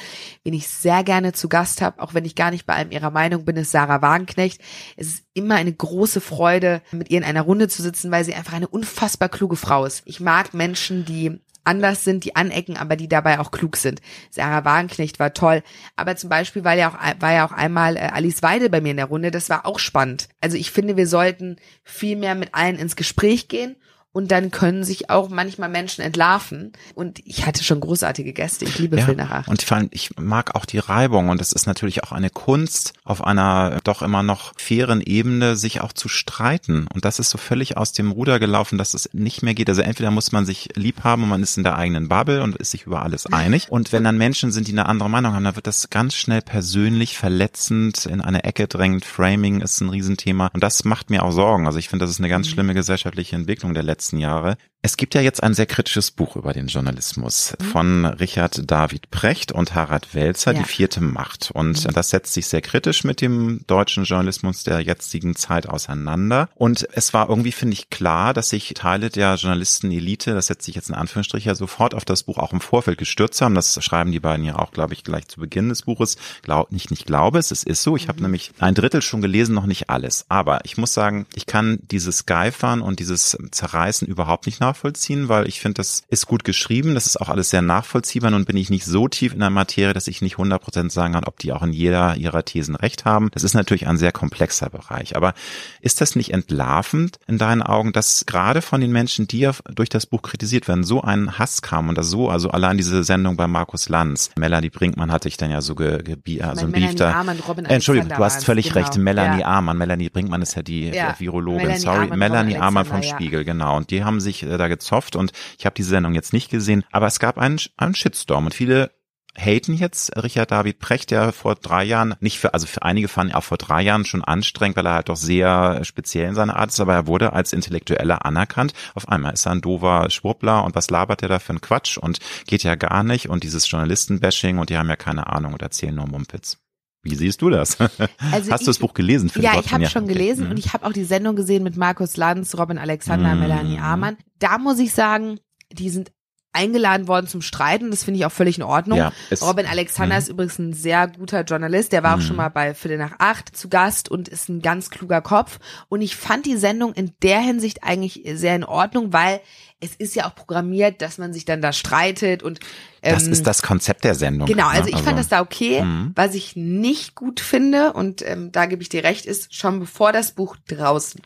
Wen ich sehr gerne zu Gast habe, auch wenn ich gar nicht bei einem ihrer Meinung bin, ist Sarah Wagenknecht. Es ist immer eine große Freude, mit ihr in einer Runde zu sitzen, weil sie einfach eine unfassbar kluge Frau ist. Ich mag Menschen, die anders sind, die anecken, aber die dabei auch klug sind. Sarah Wagenknecht war toll, aber zum Beispiel war ja auch, war ja auch einmal äh, Alice Weide bei mir in der Runde, das war auch spannend. Also ich finde, wir sollten viel mehr mit allen ins Gespräch gehen und dann können sich auch manchmal Menschen entlarven. Und ich hatte schon großartige Gäste. Ich liebe ja, Phil nach acht. Und vor allem, ich mag auch die Reibung. Und es ist natürlich auch eine Kunst, auf einer doch immer noch fairen Ebene sich auch zu streiten. Und das ist so völlig aus dem Ruder gelaufen, dass es nicht mehr geht. Also entweder muss man sich lieb haben und man ist in der eigenen Bubble und ist sich über alles einig. Und wenn dann Menschen sind, die eine andere Meinung haben, dann wird das ganz schnell persönlich verletzend, in eine Ecke drängend. Framing ist ein Riesenthema. Und das macht mir auch Sorgen. Also ich finde, das ist eine ganz mhm. schlimme gesellschaftliche Entwicklung der letzten letzten Jahre. Es gibt ja jetzt ein sehr kritisches Buch über den Journalismus mhm. von Richard David Precht und Harald Welzer, ja. Die vierte Macht. Und mhm. das setzt sich sehr kritisch mit dem deutschen Journalismus der jetzigen Zeit auseinander. Und es war irgendwie, finde ich, klar, dass sich Teile der Journalistenelite, das setzt sich jetzt in Anführungsstriche, sofort auf das Buch auch im Vorfeld gestürzt haben. Das schreiben die beiden ja auch, glaube ich, gleich zu Beginn des Buches. Glaub, nicht, nicht glaube es, es ist so. Ich mhm. habe nämlich ein Drittel schon gelesen, noch nicht alles. Aber ich muss sagen, ich kann dieses Geifern und dieses Zerreißen überhaupt nicht nach nachvollziehen, weil ich finde, das ist gut geschrieben, das ist auch alles sehr nachvollziehbar. Nun bin ich nicht so tief in der Materie, dass ich nicht 100% sagen kann, ob die auch in jeder ihrer Thesen recht haben. Das ist natürlich ein sehr komplexer Bereich. Aber ist das nicht entlarvend in deinen Augen, dass gerade von den Menschen, die ja durch das Buch kritisiert werden, so ein Hass kam und das so, also allein diese Sendung bei Markus Lanz, Melanie Brinkmann hatte ich dann ja so ge, ge also ein Beef da. Entschuldigung, du hast völlig genau. recht. Melanie ja. Amann, Melanie Brinkmann ist ja die ja. Virologin, Melanie sorry, Arman Melanie Amann vom. Spiegel, genau. Und die haben sich äh, da gezofft und ich habe diese Sendung jetzt nicht gesehen, aber es gab einen, einen Shitstorm und viele haten jetzt Richard David Precht, der vor drei Jahren, nicht für, also für einige fanden auch vor drei Jahren schon anstrengend, weil er halt doch sehr speziell in seiner Art ist, aber er wurde als Intellektueller anerkannt. Auf einmal ist er ein dover Schwurbler und was labert er da für ein Quatsch und geht ja gar nicht und dieses Journalistenbashing und die haben ja keine Ahnung und erzählen nur Mumpitz. Wie siehst du das? Also Hast ich, du das Buch gelesen? Ja, ich habe schon gelesen okay. und ich habe auch die Sendung gesehen mit Markus Lanz, Robin Alexander, mm. Melanie Amann. Da muss ich sagen, die sind eingeladen worden zum Streiten. Das finde ich auch völlig in Ordnung. Ja, Robin Alexander ist übrigens ein sehr guter Journalist. Der war auch schon mal bei Viertel nach acht zu Gast und ist ein ganz kluger Kopf. Und ich fand die Sendung in der Hinsicht eigentlich sehr in Ordnung, weil es ist ja auch programmiert, dass man sich dann da streitet und ähm, das ist das Konzept der Sendung. Genau, also ich also, fand das da okay. Mhm. Was ich nicht gut finde und ähm, da gebe ich dir recht, ist schon bevor das Buch draußen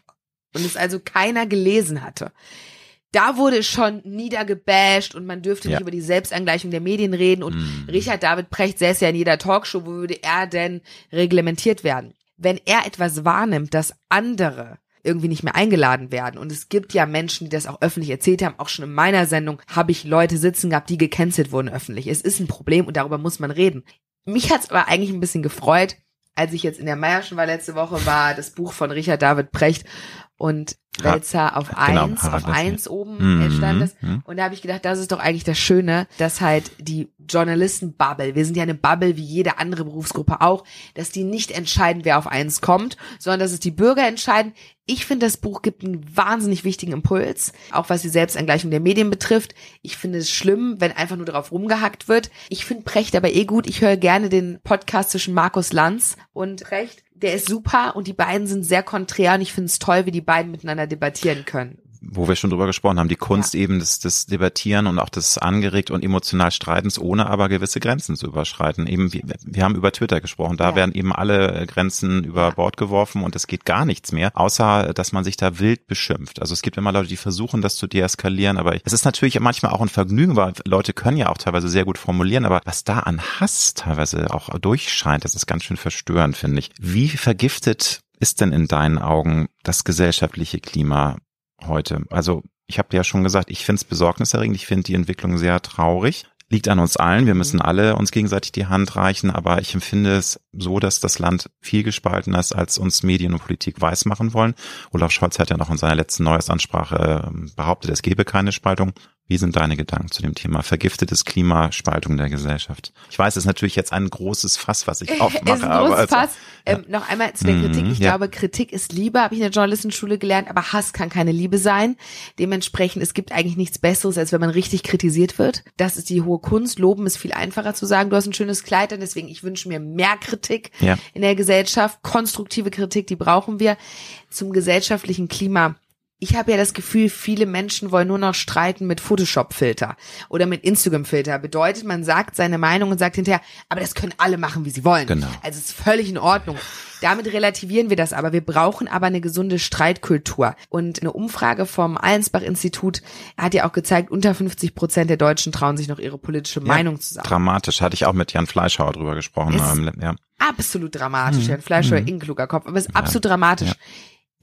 und es also keiner gelesen hatte da wurde schon niedergebasht und man dürfte ja. nicht über die Selbstangleichung der Medien reden und mm. Richard David Precht säß ja in jeder Talkshow, wo würde er denn reglementiert werden? Wenn er etwas wahrnimmt, dass andere irgendwie nicht mehr eingeladen werden. Und es gibt ja Menschen, die das auch öffentlich erzählt haben. Auch schon in meiner Sendung habe ich Leute sitzen gehabt, die gecancelt wurden öffentlich. Es ist ein Problem und darüber muss man reden. Mich hat's aber eigentlich ein bisschen gefreut, als ich jetzt in der Meierschen war letzte Woche, war das Buch von Richard David Precht und Wälzer auf genau, eins, auf eins oben mhm. stand das. Mhm. Und da habe ich gedacht, das ist doch eigentlich das Schöne, dass halt die Journalisten-Bubble, wir sind ja eine Bubble wie jede andere Berufsgruppe auch, dass die nicht entscheiden, wer auf eins kommt, sondern dass es die Bürger entscheiden. Ich finde, das Buch gibt einen wahnsinnig wichtigen Impuls, auch was die Selbstangleichung der Medien betrifft. Ich finde es schlimm, wenn einfach nur darauf rumgehackt wird. Ich finde Precht aber eh gut. Ich höre gerne den Podcast zwischen Markus Lanz und Precht der ist super und die beiden sind sehr konträr und ich finde es toll, wie die beiden miteinander debattieren können. Wo wir schon drüber gesprochen haben, die Kunst ja. eben des, des Debattieren und auch des angeregt und emotional Streitens, ohne aber gewisse Grenzen zu überschreiten. Eben, wir, wir haben über Twitter gesprochen, da ja. werden eben alle Grenzen über Bord geworfen und es geht gar nichts mehr, außer dass man sich da wild beschimpft. Also es gibt immer Leute, die versuchen, das zu deeskalieren, aber es ist natürlich manchmal auch ein Vergnügen, weil Leute können ja auch teilweise sehr gut formulieren, aber was da an Hass teilweise auch durchscheint, das ist ganz schön verstörend, finde ich. Wie vergiftet ist denn in deinen Augen das gesellschaftliche Klima heute? Also ich habe ja schon gesagt, ich finde es besorgniserregend, ich finde die Entwicklung sehr traurig. Liegt an uns allen, wir müssen alle uns gegenseitig die Hand reichen, aber ich empfinde es so, dass das Land viel gespaltener ist, als uns Medien und Politik weismachen wollen. Olaf Scholz hat ja noch in seiner letzten Neuestansprache ähm, behauptet, es gebe keine Spaltung. Wie sind deine Gedanken zu dem Thema vergiftetes Klima, Spaltung der Gesellschaft? Ich weiß, es ist natürlich jetzt ein großes Fass, was ich aufmache. es ist ein großes also, Fass. Ja. Ähm, noch einmal zu der Kritik. Ich mhm, ja. glaube, Kritik ist Liebe, habe ich in der Journalistenschule gelernt, aber Hass kann keine Liebe sein. Dementsprechend, es gibt eigentlich nichts Besseres, als wenn man richtig kritisiert wird. Das ist die hohe Kunst. Loben ist viel einfacher zu sagen, du hast ein schönes Kleid, und deswegen, ich wünsche mir mehr Kritik ja. in der Gesellschaft. Konstruktive Kritik, die brauchen wir. Zum gesellschaftlichen Klima ich habe ja das Gefühl, viele Menschen wollen nur noch streiten mit Photoshop-Filter oder mit Instagram-Filter. Bedeutet, man sagt seine Meinung und sagt hinterher, aber das können alle machen, wie sie wollen. Genau. Also es ist völlig in Ordnung. Damit relativieren wir das aber. Wir brauchen aber eine gesunde Streitkultur. Und eine Umfrage vom Allensbach-Institut hat ja auch gezeigt, unter 50 Prozent der Deutschen trauen sich noch ihre politische ja, Meinung zu sagen. Dramatisch. Hatte ich auch mit Jan Fleischhauer drüber gesprochen. Ähm, ja. Absolut dramatisch. Hm. Jan Fleischhauer, hm. kluger Kopf. Aber es ist ja. absolut dramatisch. Ja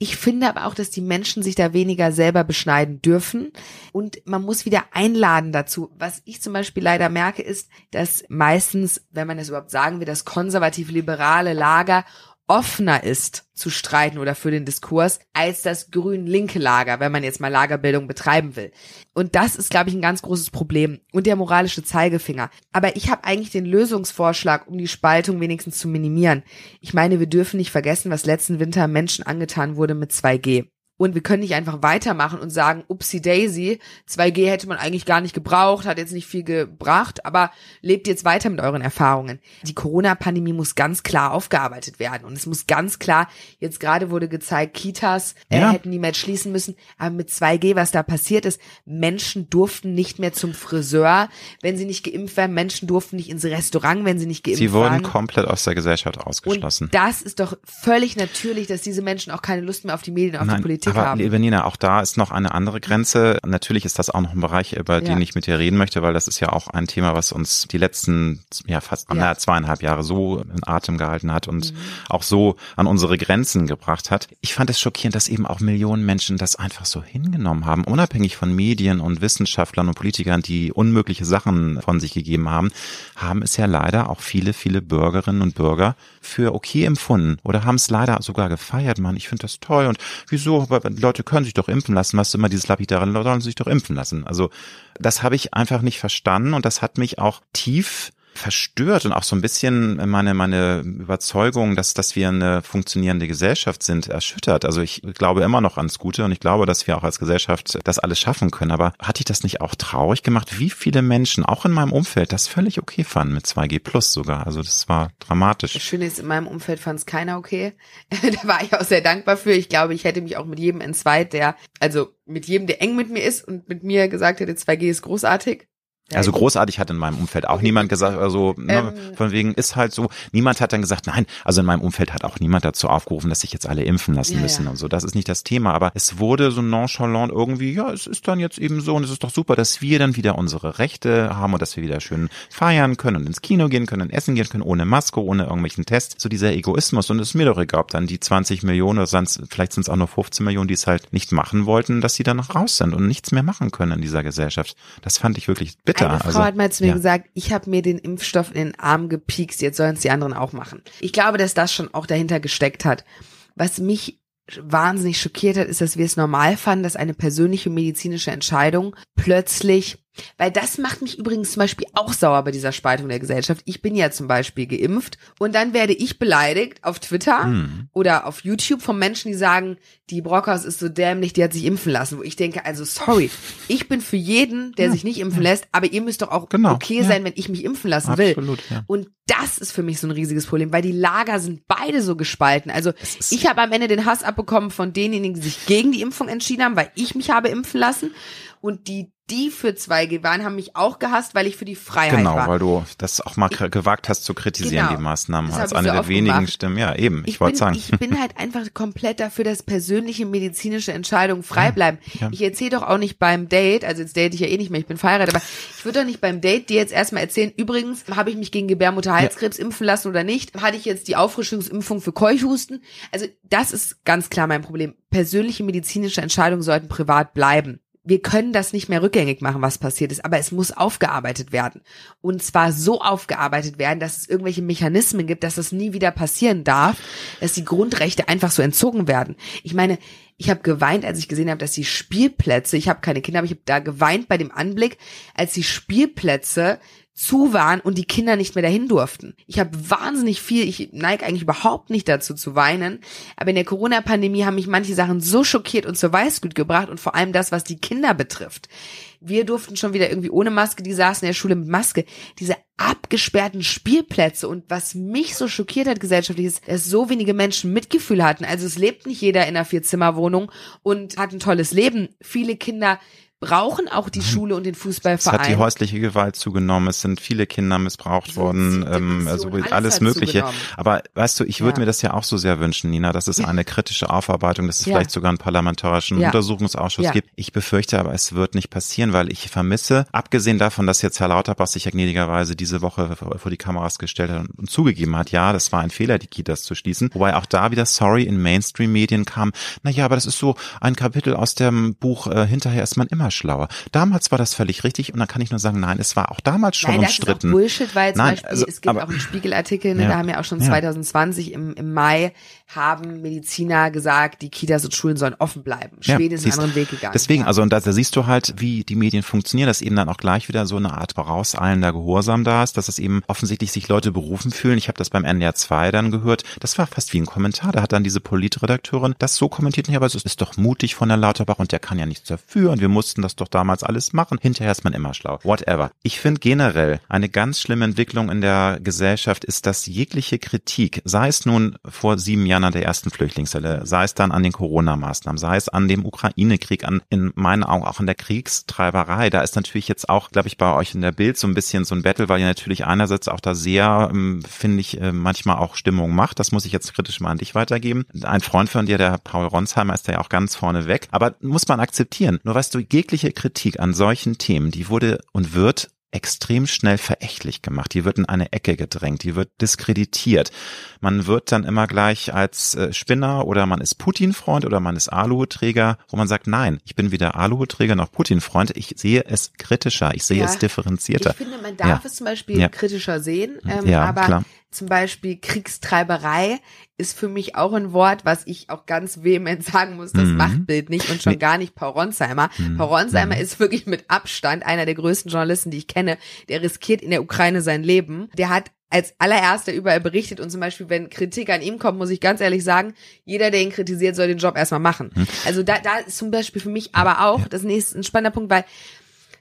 ich finde aber auch, dass die Menschen sich da weniger selber beschneiden dürfen und man muss wieder einladen dazu. Was ich zum Beispiel leider merke, ist, dass meistens, wenn man es überhaupt sagen will, das konservativ-liberale Lager offener ist zu streiten oder für den Diskurs als das grün-linke Lager, wenn man jetzt mal Lagerbildung betreiben will. Und das ist, glaube ich, ein ganz großes Problem und der moralische Zeigefinger. Aber ich habe eigentlich den Lösungsvorschlag, um die Spaltung wenigstens zu minimieren. Ich meine, wir dürfen nicht vergessen, was letzten Winter Menschen angetan wurde mit 2G. Und wir können nicht einfach weitermachen und sagen, upsie daisy, 2G hätte man eigentlich gar nicht gebraucht, hat jetzt nicht viel gebracht, aber lebt jetzt weiter mit euren Erfahrungen. Die Corona-Pandemie muss ganz klar aufgearbeitet werden. Und es muss ganz klar, jetzt gerade wurde gezeigt, Kitas äh, ja. hätten die mehr schließen müssen. Aber mit 2G, was da passiert ist, Menschen durften nicht mehr zum Friseur, wenn sie nicht geimpft werden. Menschen durften nicht ins Restaurant, wenn sie nicht geimpft waren. Sie wurden waren. komplett aus der Gesellschaft ausgeschlossen. Und das ist doch völlig natürlich, dass diese Menschen auch keine Lust mehr auf die Medien, auf Nein. die Politik Politik Aber, haben. Liebe Nina, auch da ist noch eine andere Grenze. Natürlich ist das auch noch ein Bereich, über ja. den ich mit dir reden möchte, weil das ist ja auch ein Thema, was uns die letzten ja fast ja. Naja, zweieinhalb Jahre so in Atem gehalten hat und mhm. auch so an unsere Grenzen gebracht hat. Ich fand es schockierend, dass eben auch Millionen Menschen das einfach so hingenommen haben, unabhängig von Medien und Wissenschaftlern und Politikern, die unmögliche Sachen von sich gegeben haben, haben es ja leider auch viele, viele Bürgerinnen und Bürger für okay empfunden oder haben es leider sogar gefeiert. Man, ich finde das toll und wieso Leute können sich doch impfen lassen, was immer dieses lapidare, sollen sich doch impfen lassen. Also das habe ich einfach nicht verstanden und das hat mich auch tief verstört und auch so ein bisschen meine, meine Überzeugung, dass, dass wir eine funktionierende Gesellschaft sind, erschüttert. Also ich glaube immer noch ans Gute und ich glaube, dass wir auch als Gesellschaft das alles schaffen können. Aber hatte ich das nicht auch traurig gemacht, wie viele Menschen, auch in meinem Umfeld, das völlig okay fanden mit 2G Plus sogar. Also das war dramatisch. Das Schöne ist, in meinem Umfeld fand es keiner okay. da war ich auch sehr dankbar für. Ich glaube, ich hätte mich auch mit jedem entzweit, der, also mit jedem, der eng mit mir ist und mit mir gesagt hätte, 2G ist großartig, also großartig hat in meinem Umfeld auch niemand gesagt, also ne, ähm, von wegen ist halt so, niemand hat dann gesagt, nein, also in meinem Umfeld hat auch niemand dazu aufgerufen, dass sich jetzt alle impfen lassen ja, müssen ja. und so. Das ist nicht das Thema, aber es wurde so nonchalant irgendwie, ja, es ist dann jetzt eben so und es ist doch super, dass wir dann wieder unsere Rechte haben und dass wir wieder schön feiern können und ins Kino gehen können, essen gehen können, ohne Maske, ohne irgendwelchen Test. So dieser Egoismus und es ist mir doch egal, ob dann die 20 Millionen oder sonst, vielleicht sind es auch nur 15 Millionen, die es halt nicht machen wollten, dass sie dann raus sind und nichts mehr machen können in dieser Gesellschaft. Das fand ich wirklich bitter. Eine Frau also, hat mal zu mir ja. gesagt, ich habe mir den Impfstoff in den Arm gepiekst, jetzt sollen es die anderen auch machen. Ich glaube, dass das schon auch dahinter gesteckt hat. Was mich wahnsinnig schockiert hat, ist, dass wir es normal fanden, dass eine persönliche medizinische Entscheidung plötzlich Weil das macht mich übrigens zum Beispiel auch sauer bei dieser Spaltung der Gesellschaft. Ich bin ja zum Beispiel geimpft und dann werde ich beleidigt auf Twitter hm. oder auf YouTube von Menschen, die sagen, die Brockhaus ist so dämlich, die hat sich impfen lassen. Wo ich denke, also sorry, ich bin für jeden, der ja. sich nicht impfen lässt, aber ihr müsst doch auch genau. okay ja. sein, wenn ich mich impfen lassen will. Absolut, ja. Und das ist für mich so ein riesiges Problem, weil die Lager sind beide so gespalten. Also ich habe am Ende den Hass abbekommen von denjenigen, die sich gegen die Impfung entschieden haben, weil ich mich habe impfen lassen. Und die, die für 2G waren, haben mich auch gehasst, weil ich für die Freiheit genau, war. Genau, weil du das auch mal gewagt hast zu kritisieren, genau, die Maßnahmen, als eine so der wenigen Stimmen. Ja, eben, ich, ich wollte sagen. Ich bin halt einfach komplett dafür, dass persönliche medizinische Entscheidungen frei bleiben. Ja, ja. Ich erzähle doch auch nicht beim Date, also jetzt date ich ja eh nicht mehr, ich bin verheiratet, aber ich würde doch nicht beim Date dir jetzt erstmal erzählen, übrigens, habe ich mich gegen Gebärmutterhalskrebs ja. impfen lassen oder nicht? Hatte ich jetzt die Auffrischungsimpfung für Keuchhusten? Also das ist ganz klar mein Problem. Persönliche medizinische Entscheidungen sollten privat bleiben wir können das nicht mehr rückgängig machen, was passiert ist, aber es muss aufgearbeitet werden. Und zwar so aufgearbeitet werden, dass es irgendwelche Mechanismen gibt, dass das nie wieder passieren darf, dass die Grundrechte einfach so entzogen werden. Ich meine, ich habe geweint, als ich gesehen habe, dass die Spielplätze, ich habe keine Kinder, aber ich habe da geweint bei dem Anblick, als die Spielplätze zu waren und die Kinder nicht mehr dahin durften. Ich habe wahnsinnig viel, ich neige eigentlich überhaupt nicht dazu zu weinen, aber in der Corona-Pandemie haben mich manche Sachen so schockiert und zur Weißgut gebracht und vor allem das, was die Kinder betrifft. Wir durften schon wieder irgendwie ohne Maske, die saßen in der Schule mit Maske. Diese abgesperrten Spielplätze und was mich so schockiert hat gesellschaftlich ist, dass so wenige Menschen Mitgefühl hatten. Also es lebt nicht jeder in einer Vierzimmerwohnung und hat ein tolles Leben. Viele Kinder brauchen auch die Schule und den Fußballverein. Es hat die häusliche Gewalt zugenommen, es sind viele Kinder missbraucht so worden, ähm, also alles, alles Mögliche. Zugenommen. Aber weißt du, ich würde ja. mir das ja auch so sehr wünschen, Nina, dass es eine kritische Aufarbeitung, dass es ja. vielleicht sogar einen parlamentarischen ja. Untersuchungsausschuss gibt. Ich befürchte aber, es wird nicht passieren, weil ich vermisse, abgesehen davon, dass jetzt Herr Lauterbach sich ja gnädigerweise diese Woche vor die Kameras gestellt hat und zugegeben hat, ja, das war ein Fehler, die Kitas zu schließen. Wobei auch da wieder Sorry in Mainstream-Medien kam, na ja, aber das ist so ein Kapitel aus dem Buch äh, Hinterher ist man immer schlauer. Damals war das völlig richtig und dann kann ich nur sagen, nein, es war auch damals schon nein, umstritten. Das ist Bullshit, weil zum nein, Beispiel, also, es gibt aber, auch einen Spiegelartikel, ne, ja, da haben ja auch schon ja. 2020 im, im Mai haben Mediziner gesagt, die Kitas und Schulen sollen offen bleiben. Schweden ja, ist einen anderen Weg gegangen. Deswegen, also und da, da siehst du halt, wie die Medien funktionieren, dass eben dann auch gleich wieder so eine Art vorauseilender Gehorsam da ist, dass es eben offensichtlich sich Leute berufen fühlen. Ich habe das beim NDR 2 dann gehört. Das war fast wie ein Kommentar. Da hat dann diese Politredakteurin das so kommentiert, ja, aber es ist doch mutig von der Lauterbach und der kann ja nichts dafür und wir mussten das doch damals alles machen. Hinterher ist man immer schlau. Whatever. Ich finde generell eine ganz schlimme Entwicklung in der Gesellschaft ist, dass jegliche Kritik, sei es nun vor sieben Jahren an der ersten Flüchtlingswelle, sei es dann an den Corona-Maßnahmen, sei es an dem Ukraine-Krieg, an in meinen Augen auch an der Kriegstreiberei, da ist natürlich jetzt auch, glaube ich, bei euch in der Bild so ein bisschen so ein Battle, weil ihr natürlich einerseits auch da sehr, ähm, finde ich, äh, manchmal auch Stimmung macht. Das muss ich jetzt kritisch mal an dich weitergeben. Ein Freund von dir, der Paul Ronsheimer, ist da ja auch ganz vorne weg. Aber muss man akzeptieren. Nur weißt du, jegliche Kritik an solchen Themen, die wurde und wird extrem schnell verächtlich gemacht. Die wird in eine Ecke gedrängt, die wird diskreditiert. Man wird dann immer gleich als äh, Spinner oder man ist Putin-Freund oder man ist Aluhutträger, wo man sagt, nein, ich bin weder Aluhutträger noch Putin-Freund. Ich sehe es kritischer, ich sehe ja, es differenzierter. Ich finde, man darf ja. es zum Beispiel ja. kritischer sehen, ähm, ja, aber klar. Zum Beispiel Kriegstreiberei ist für mich auch ein Wort, was ich auch ganz vehement sagen muss, das mhm. Machtbild nicht und schon gar nicht Paul Ronsheimer. Mhm. Paul Ronsheimer mhm. ist wirklich mit Abstand einer der größten Journalisten, die ich kenne. Der riskiert in der Ukraine sein Leben. Der hat als allererster überall berichtet und zum Beispiel, wenn Kritik an ihm kommt, muss ich ganz ehrlich sagen, jeder, der ihn kritisiert, soll den Job erstmal machen. Mhm. Also da, da ist zum Beispiel für mich aber auch das nächste ein spannender Punkt, weil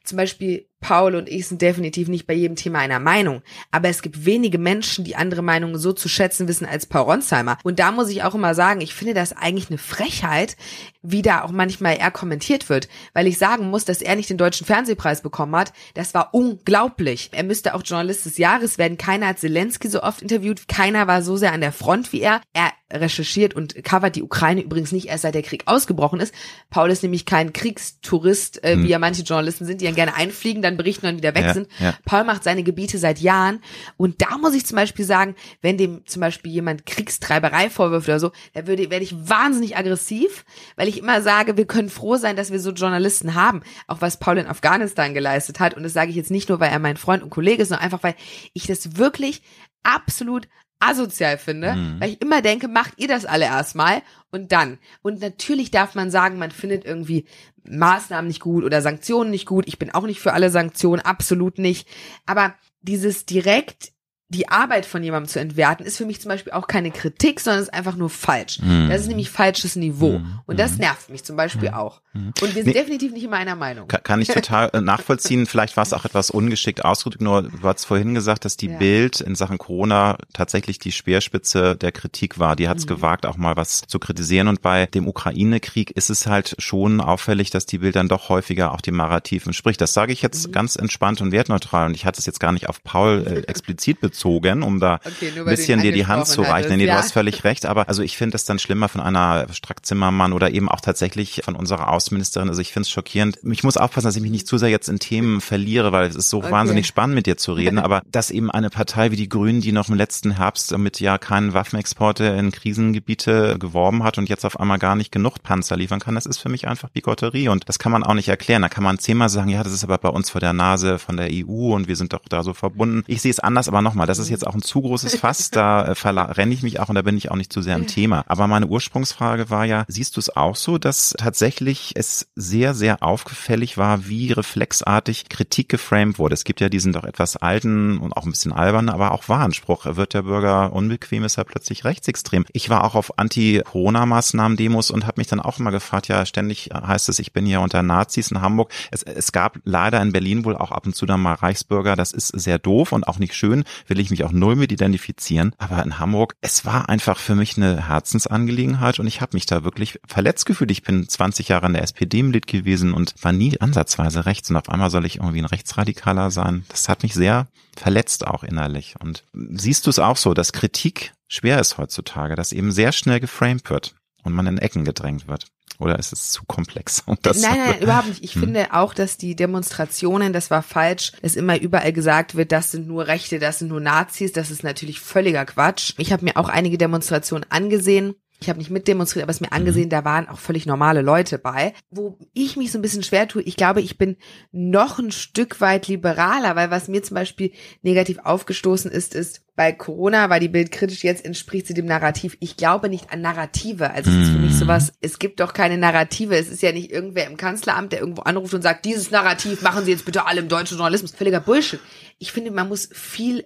zum Beispiel Paul und ich sind definitiv nicht bei jedem Thema einer Meinung, aber es gibt wenige Menschen, die andere Meinungen so zu schätzen wissen als Paul Ronsheimer. Und da muss ich auch immer sagen, ich finde das eigentlich eine Frechheit, wie da auch manchmal er kommentiert wird, weil ich sagen muss, dass er nicht den deutschen Fernsehpreis bekommen hat. Das war unglaublich. Er müsste auch Journalist des Jahres werden. Keiner hat Zelensky so oft interviewt, keiner war so sehr an der Front wie er. Er recherchiert und covert die Ukraine übrigens nicht erst seit der Krieg ausgebrochen ist. Paul ist nämlich kein Kriegstourist, äh, hm. wie ja manche Journalisten sind, die dann gerne einfliegen, dann berichten und wieder weg ja, sind. Ja. Paul macht seine Gebiete seit Jahren und da muss ich zum Beispiel sagen, wenn dem zum Beispiel jemand Kriegstreiberei vorwirft oder so, da würde werde ich wahnsinnig aggressiv, weil ich immer sage, wir können froh sein, dass wir so Journalisten haben, auch was Paul in Afghanistan geleistet hat und das sage ich jetzt nicht nur, weil er mein Freund und Kollege ist, sondern einfach weil ich das wirklich absolut asozial finde, mhm. weil ich immer denke, macht ihr das alle erstmal und dann. Und natürlich darf man sagen, man findet irgendwie Maßnahmen nicht gut oder Sanktionen nicht gut. Ich bin auch nicht für alle Sanktionen, absolut nicht. Aber dieses direkt die Arbeit von jemandem zu entwerten, ist für mich zum Beispiel auch keine Kritik, sondern ist einfach nur falsch. Mm. Das ist nämlich falsches Niveau. Mm. Und das nervt mich zum Beispiel mm. auch. Und wir sind nee, definitiv nicht immer einer Meinung. Kann, kann ich total äh, nachvollziehen. Vielleicht war es auch etwas ungeschickt ausgedrückt. Nur du hast vorhin gesagt, dass die ja. Bild in Sachen Corona tatsächlich die Speerspitze der Kritik war. Die hat es mhm. gewagt, auch mal was zu kritisieren. Und bei dem Ukraine-Krieg ist es halt schon auffällig, dass die Bild dann doch häufiger auch dem Narrativen spricht. Das sage ich jetzt mhm. ganz entspannt und wertneutral. Und ich hatte es jetzt gar nicht auf Paul äh, explizit bezogen gezogen, um da okay, ein bisschen dir die Hand zu reichen. Nee, ja. du hast völlig recht, aber also ich finde es dann schlimmer von einer Strack-Zimmermann oder eben auch tatsächlich von unserer Außenministerin. Also ich finde es schockierend. Ich muss aufpassen, dass ich mich nicht zu sehr jetzt in Themen verliere, weil es ist so okay. wahnsinnig spannend mit dir zu reden, aber dass eben eine Partei wie die Grünen, die noch im letzten Herbst mit ja keinen Waffenexporte in Krisengebiete geworben hat und jetzt auf einmal gar nicht genug Panzer liefern kann, das ist für mich einfach Bigotterie und das kann man auch nicht erklären. Da kann man zehnmal sagen, ja, das ist aber bei uns vor der Nase von der EU und wir sind doch da so verbunden. Ich sehe es anders, aber nochmal, das ist jetzt auch ein zu großes Fass, da äh, renne ich mich auch und da bin ich auch nicht zu sehr im Thema. Aber meine Ursprungsfrage war ja, siehst du es auch so, dass tatsächlich es sehr, sehr aufgefällig war, wie reflexartig Kritik geframed wurde? Es gibt ja diesen doch etwas alten und auch ein bisschen albernen, aber auch wahren Spruch, wird der Bürger unbequem, ist er plötzlich rechtsextrem. Ich war auch auf Anti-Corona-Maßnahmen-Demos und habe mich dann auch immer gefragt, ja, ständig heißt es, ich bin hier unter Nazis in Hamburg. Es, es gab leider in Berlin wohl auch ab und zu dann mal Reichsbürger, das ist sehr doof und auch nicht schön, will ich mich auch null mit identifizieren. Aber in Hamburg, es war einfach für mich eine Herzensangelegenheit und ich habe mich da wirklich verletzt gefühlt. Ich bin 20 Jahre in der SPD Mitglied gewesen und war nie ansatzweise rechts und auf einmal soll ich irgendwie ein Rechtsradikaler sein. Das hat mich sehr verletzt auch innerlich. Und siehst du es auch so, dass Kritik schwer ist heutzutage, dass eben sehr schnell geframed wird und man in Ecken gedrängt wird? Oder ist es zu komplex? Um das nein, nein, überhaupt nicht. Ich hm. finde auch, dass die Demonstrationen, das war falsch, es immer überall gesagt wird, das sind nur Rechte, das sind nur Nazis. Das ist natürlich völliger Quatsch. Ich habe mir auch einige Demonstrationen angesehen ich habe nicht mitdemonstriert, aber es mir mhm. angesehen, da waren auch völlig normale Leute bei. Wo ich mich so ein bisschen schwer tue, ich glaube, ich bin noch ein Stück weit liberaler, weil was mir zum Beispiel negativ aufgestoßen ist, ist, bei Corona war die Bild kritisch, jetzt entspricht sie dem Narrativ. Ich glaube nicht an Narrative. Also es ist für mich mhm. sowas, es gibt doch keine Narrative. Es ist ja nicht irgendwer im Kanzleramt, der irgendwo anruft und sagt, dieses Narrativ machen Sie jetzt bitte alle im deutschen Journalismus. Völliger Bullshit. Ich finde, man muss viel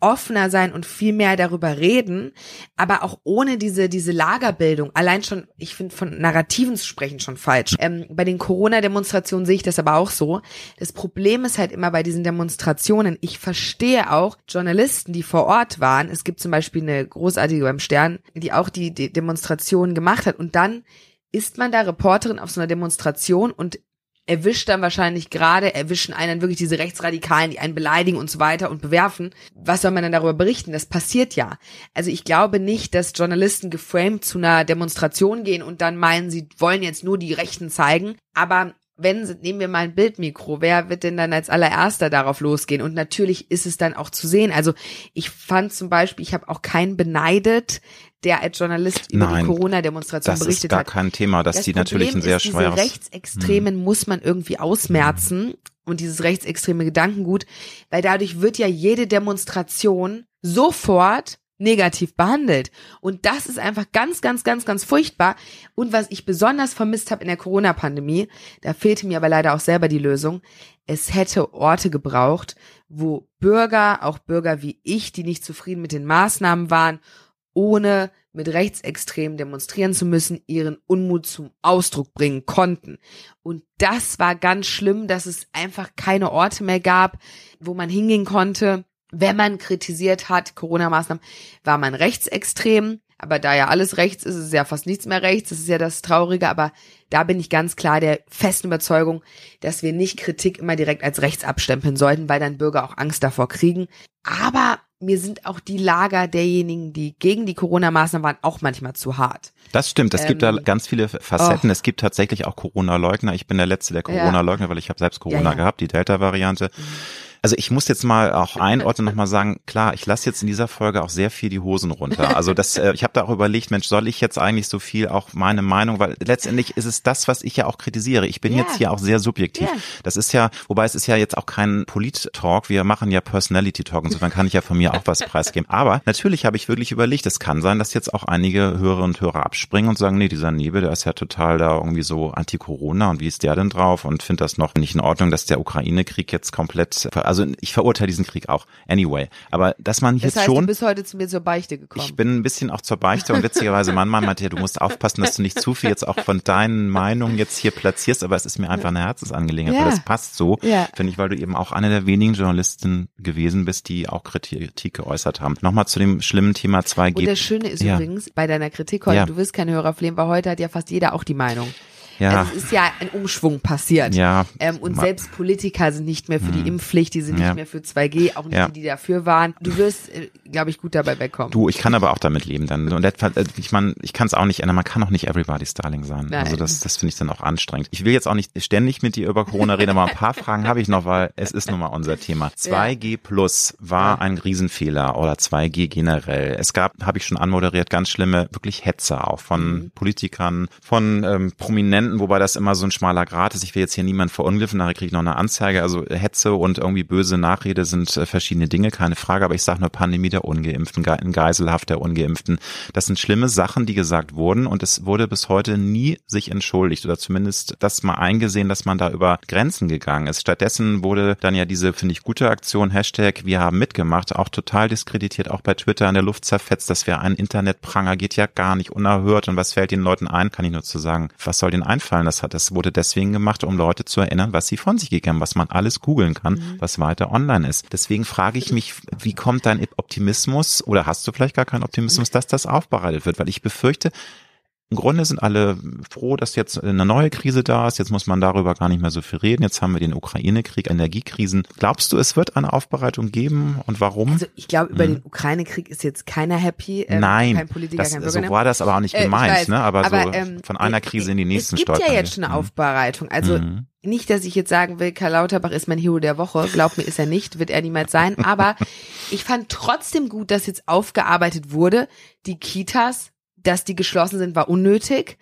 offener sein und viel mehr darüber reden, aber auch ohne diese, diese Lagerbildung. Allein schon, ich finde von Narrativen zu sprechen schon falsch. Ähm, bei den Corona-Demonstrationen sehe ich das aber auch so. Das Problem ist halt immer bei diesen Demonstrationen, ich verstehe auch Journalisten, die vor Ort waren. Es gibt zum Beispiel eine großartige beim Stern, die auch die, die Demonstration gemacht hat und dann ist man da Reporterin auf so einer Demonstration und erwischt dann wahrscheinlich gerade, erwischen einen wirklich diese Rechtsradikalen, die einen beleidigen und so weiter und bewerfen. Was soll man dann darüber berichten? Das passiert ja. Also ich glaube nicht, dass Journalisten geframed zu einer Demonstration gehen und dann meinen, sie wollen jetzt nur die Rechten zeigen. Aber wenn, nehmen wir mal ein Bildmikro, wer wird denn dann als allererster darauf losgehen? Und natürlich ist es dann auch zu sehen. Also ich fand zum Beispiel, ich habe auch keinen beneidet, der als Journalist über Nein, die Corona-Demonstration berichtet hat. Das ist gar kein Thema, dass das die Problem natürlich ein sehr ist, schweres... Diese Rechtsextremen hm. muss man irgendwie ausmerzen und dieses rechtsextreme Gedankengut, weil dadurch wird ja jede Demonstration sofort negativ behandelt. Und das ist einfach ganz, ganz, ganz, ganz furchtbar. Und was ich besonders vermisst habe in der Corona-Pandemie, da fehlte mir aber leider auch selber die Lösung, es hätte Orte gebraucht, wo Bürger, auch Bürger wie ich, die nicht zufrieden mit den Maßnahmen waren ohne mit Rechtsextremen demonstrieren zu müssen, ihren Unmut zum Ausdruck bringen konnten. Und das war ganz schlimm, dass es einfach keine Orte mehr gab, wo man hingehen konnte. Wenn man kritisiert hat, Corona-Maßnahmen, war man rechtsextrem. Aber da ja alles rechts ist, ist ja fast nichts mehr rechts. Das ist ja das Traurige. Aber da bin ich ganz klar der festen Überzeugung, dass wir nicht Kritik immer direkt als rechts abstempeln sollten, weil dann Bürger auch Angst davor kriegen. Aber mir sind auch die Lager derjenigen, die gegen die Corona-Maßnahmen waren, auch manchmal zu hart. Das stimmt. Es ähm, gibt da ähm, ganz viele Facetten. Oh. Es gibt tatsächlich auch Corona-Leugner. Ich bin der Letzte, der Corona-Leugner, weil ich habe selbst Corona ja, ja. gehabt, die Delta-Variante. Mhm. Also ich muss jetzt mal auch einordnen nochmal sagen, klar, ich lasse jetzt in dieser Folge auch sehr viel die Hosen runter. Also das, äh, ich habe da auch überlegt, Mensch, soll ich jetzt eigentlich so viel auch meine Meinung, weil letztendlich ist es das, was ich ja auch kritisiere. Ich bin yeah. jetzt hier auch sehr subjektiv. Yeah. Das ist ja, wobei es ist ja jetzt auch kein Polit-Talk, wir machen ja Personality-Talk, insofern kann ich ja von mir auch was preisgeben. Aber natürlich habe ich wirklich überlegt, es kann sein, dass jetzt auch einige Hörerinnen und Hörer abspringen und sagen, nee, dieser Nebel, der ist ja total da irgendwie so anti-Corona und wie ist der denn drauf und finde das noch nicht in Ordnung, dass der Ukraine-Krieg jetzt komplett, also ich verurteile diesen Krieg auch, anyway. Aber dass man das jetzt heißt, schon. Du bist heute zu mir zur Beichte gekommen. Ich bin ein bisschen auch zur Beichte und witzigerweise mein Mann meinte, ja, du musst aufpassen, dass du nicht zu viel jetzt auch von deinen Meinungen jetzt hier platzierst, aber es ist mir einfach eine Herzensangelegenheit, ja. weil das passt so, ja. finde ich, weil du eben auch eine der wenigen Journalisten gewesen bist, die auch Kritik geäußert haben. Nochmal zu dem schlimmen Thema 2G. Und das Schöne ist ja. übrigens, bei deiner Kritik heute, du wirst kein Hörer flehen, weil heute hat ja fast jeder auch die Meinung. Ja. Also es ist ja ein Umschwung passiert. Ja. Ähm, und selbst Politiker sind nicht mehr für die hm. Impfpflicht, die sind ja. nicht mehr für 2G, auch nicht ja. die, die dafür waren. Du wirst, äh, glaube ich, gut dabei wegkommen. Du, ich kann aber auch damit leben dann. Und äh, ich meine, ich kann es auch nicht ändern. Man kann auch nicht everybody's darling sein. Nein. Also das, das finde ich dann auch anstrengend. Ich will jetzt auch nicht ständig mit dir über Corona reden, aber ein paar Fragen habe ich noch, weil es ist nun mal unser Thema. 2G plus war ein Riesenfehler oder 2G generell. Es gab, habe ich schon anmoderiert, ganz schlimme, wirklich Hetze auch von mhm. Politikern, von ähm, Prominenten, wobei das immer so ein schmaler Grad ist. Ich will jetzt hier niemand verunglimpfen, nachher kriege ich noch eine Anzeige. Also Hetze und irgendwie böse Nachrede sind äh, verschiedene Dinge, keine Frage. Aber ich sage nur Pandemie der Ungeimpften, Geiselhaft der Ungeimpften. Das sind schlimme Sachen, die gesagt wurden und es wurde bis heute nie sich entschuldigt oder zumindest das mal eingesehen, dass man da über Grenzen gegangen ist. Stattdessen wurde dann ja diese, finde ich, gute Aktion, Hashtag wir haben mitgemacht, auch total diskreditiert, auch bei Twitter in der Luft zerfetzt, dass wir ein Internetpranger geht ja gar nicht unerhört und was fällt den Leuten ein, kann ich nur zu sagen, was soll denen einfallen, das hat, das wurde deswegen gemacht, um Leute zu erinnern, was sie von sich gegeben haben, was man alles googeln kann, mhm. was weiter online ist. Deswegen frage ich mich, wie kommt dein Optimismus oder hast du vielleicht gar keinen Optimismus, dass das aufbereitet wird? Weil ich befürchte, im Grunde sind alle froh, dass jetzt eine neue Krise da ist. Jetzt muss man darüber gar nicht mehr so viel reden. Jetzt haben wir den Ukraine-Krieg, Energiekrisen. Glaubst du, es wird eine Aufbereitung geben und warum? Also ich glaube, über hm. den Ukraine-Krieg ist jetzt keiner happy. Ähm, Nein, kein Politiker, das, kein Bürger. so war das aber auch nicht äh, gemeint. Weiß, ne? Aber, aber so ähm, von einer Krise in die nächsten stolpern. Es gibt ja jetzt schon eine Aufbereitung. Also mhm. nicht, dass ich jetzt sagen will, Karl Lauterbach ist mein Hero der Woche. Glaub mir, ist er nicht, wird er niemals sein. Aber ich fand trotzdem gut, dass jetzt aufgearbeitet wurde. Die Kitas dass die geschlossen sind, war unnötig.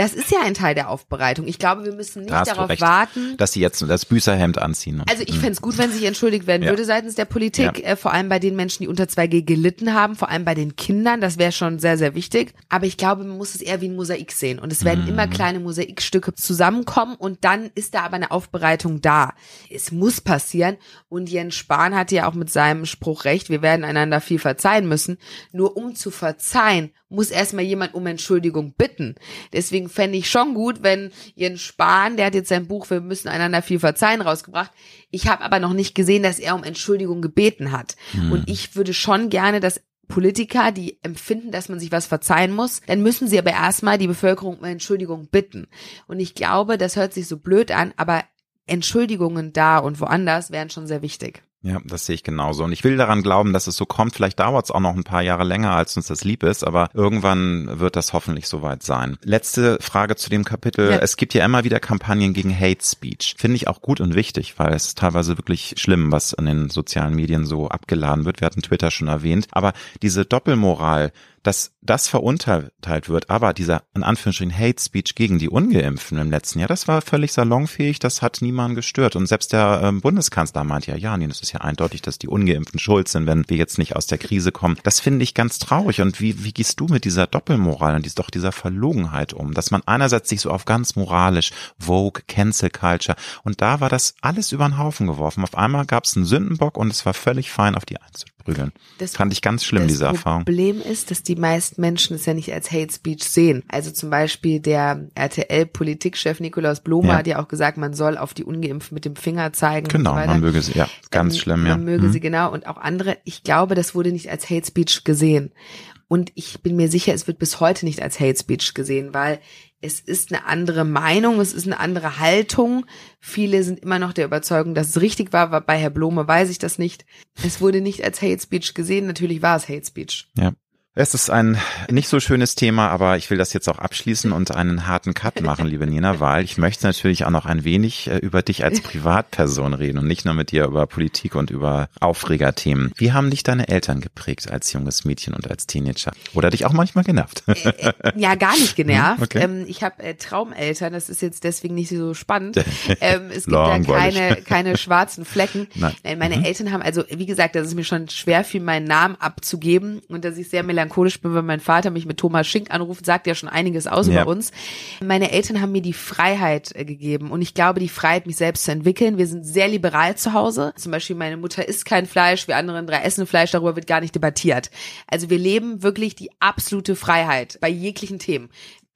Das ist ja ein Teil der Aufbereitung. Ich glaube, wir müssen nicht darauf recht, warten. Dass sie jetzt das Büßerhemd anziehen. Also ich fände es gut, wenn sich entschuldigt werden ja. würde seitens der Politik, ja. äh, vor allem bei den Menschen, die unter 2G gelitten haben, vor allem bei den Kindern. Das wäre schon sehr, sehr wichtig. Aber ich glaube, man muss es eher wie ein Mosaik sehen. Und es werden mhm. immer kleine Mosaikstücke zusammenkommen und dann ist da aber eine Aufbereitung da. Es muss passieren. Und Jens Spahn hatte ja auch mit seinem Spruch recht, wir werden einander viel verzeihen müssen. Nur um zu verzeihen, muss erstmal jemand um Entschuldigung bitten. Deswegen fände ich schon gut, wenn Jens Spahn, der hat jetzt sein Buch Wir müssen einander viel verzeihen rausgebracht. Ich habe aber noch nicht gesehen, dass er um Entschuldigung gebeten hat. Hm. Und ich würde schon gerne, dass Politiker, die empfinden, dass man sich was verzeihen muss, dann müssen sie aber erstmal die Bevölkerung um Entschuldigung bitten. Und ich glaube, das hört sich so blöd an, aber Entschuldigungen da und woanders wären schon sehr wichtig. Ja, das sehe ich genauso. Und ich will daran glauben, dass es so kommt. Vielleicht dauert es auch noch ein paar Jahre länger, als uns das lieb ist, aber irgendwann wird das hoffentlich soweit sein. Letzte Frage zu dem Kapitel. Ja. Es gibt ja immer wieder Kampagnen gegen Hate Speech. Finde ich auch gut und wichtig, weil es teilweise wirklich schlimm, was in den sozialen Medien so abgeladen wird. Wir hatten Twitter schon erwähnt. Aber diese Doppelmoral, dass das verurteilt wird, aber dieser in Anführungsstrichen Hate Speech gegen die Ungeimpften im letzten Jahr, das war völlig salonfähig, das hat niemanden gestört. Und selbst der ähm, Bundeskanzler meint ja, ja, nee, das ist ja eindeutig, dass die Ungeimpften schuld sind, wenn wir jetzt nicht aus der Krise kommen. Das finde ich ganz traurig. Und wie, wie gehst du mit dieser Doppelmoral und doch dieser Verlogenheit um? Dass man einerseits sich so auf ganz moralisch, Vogue, Cancel Culture, und da war das alles über den Haufen geworfen. Auf einmal gab es einen Sündenbock und es war völlig fein, auf die einzubringen prügeln. Das fand ich ganz schlimm, diese Erfahrung. Das Problem ist, dass die meisten Menschen es ja nicht als Hate Speech sehen. Also zum Beispiel der RTL-Politikchef Nikolaus Blome ja. hat ja auch gesagt, man soll auf die Ungeimpften mit dem Finger zeigen. Genau, so man möge sie, ja, ganz ähm, schlimm, ja. Man möge mhm. sie genau und auch andere. Ich glaube, das wurde nicht als Hate Speech gesehen. Und ich bin mir sicher, es wird bis heute nicht als Hate Speech gesehen, weil es ist eine andere Meinung, es ist eine andere Haltung. Viele sind immer noch der Überzeugung, dass es richtig war. Bei Herr Blome weiß ich das nicht. Es wurde nicht als Hate Speech gesehen. Natürlich war es Hate Speech. Ja. Es ist ein nicht so schönes Thema, aber ich will das jetzt auch abschließen und einen harten Cut machen, liebe Nina, weil ich möchte natürlich auch noch ein wenig äh, über dich als Privatperson reden und nicht nur mit dir über Politik und über Aufregerthemen. Wie haben dich deine Eltern geprägt als junges Mädchen und als Teenager? Oder dich auch manchmal genervt? Äh, äh, ja, gar nicht genervt. Okay. Ähm, ich habe Traumeltern, das ist jetzt deswegen nicht so spannend. Ähm, es gibt da keine, keine schwarzen Flecken. Nein. Meine mhm. Eltern haben, also wie gesagt, das ist mir schon schwer fiel, meinen Namen abzugeben und dass ich sehr melancholisch bin, wenn mein Vater mich mit Thomas Schink anruft, sagt ja schon einiges aus ja. über uns. Meine Eltern haben mir die Freiheit äh, gegeben und ich glaube, die Freiheit, mich selbst zu entwickeln. Wir sind sehr liberal zu Hause. Zum Beispiel meine Mutter isst kein Fleisch, wir anderen drei essen Fleisch, darüber wird gar nicht debattiert. Also wir leben wirklich die absolute Freiheit bei jeglichen Themen.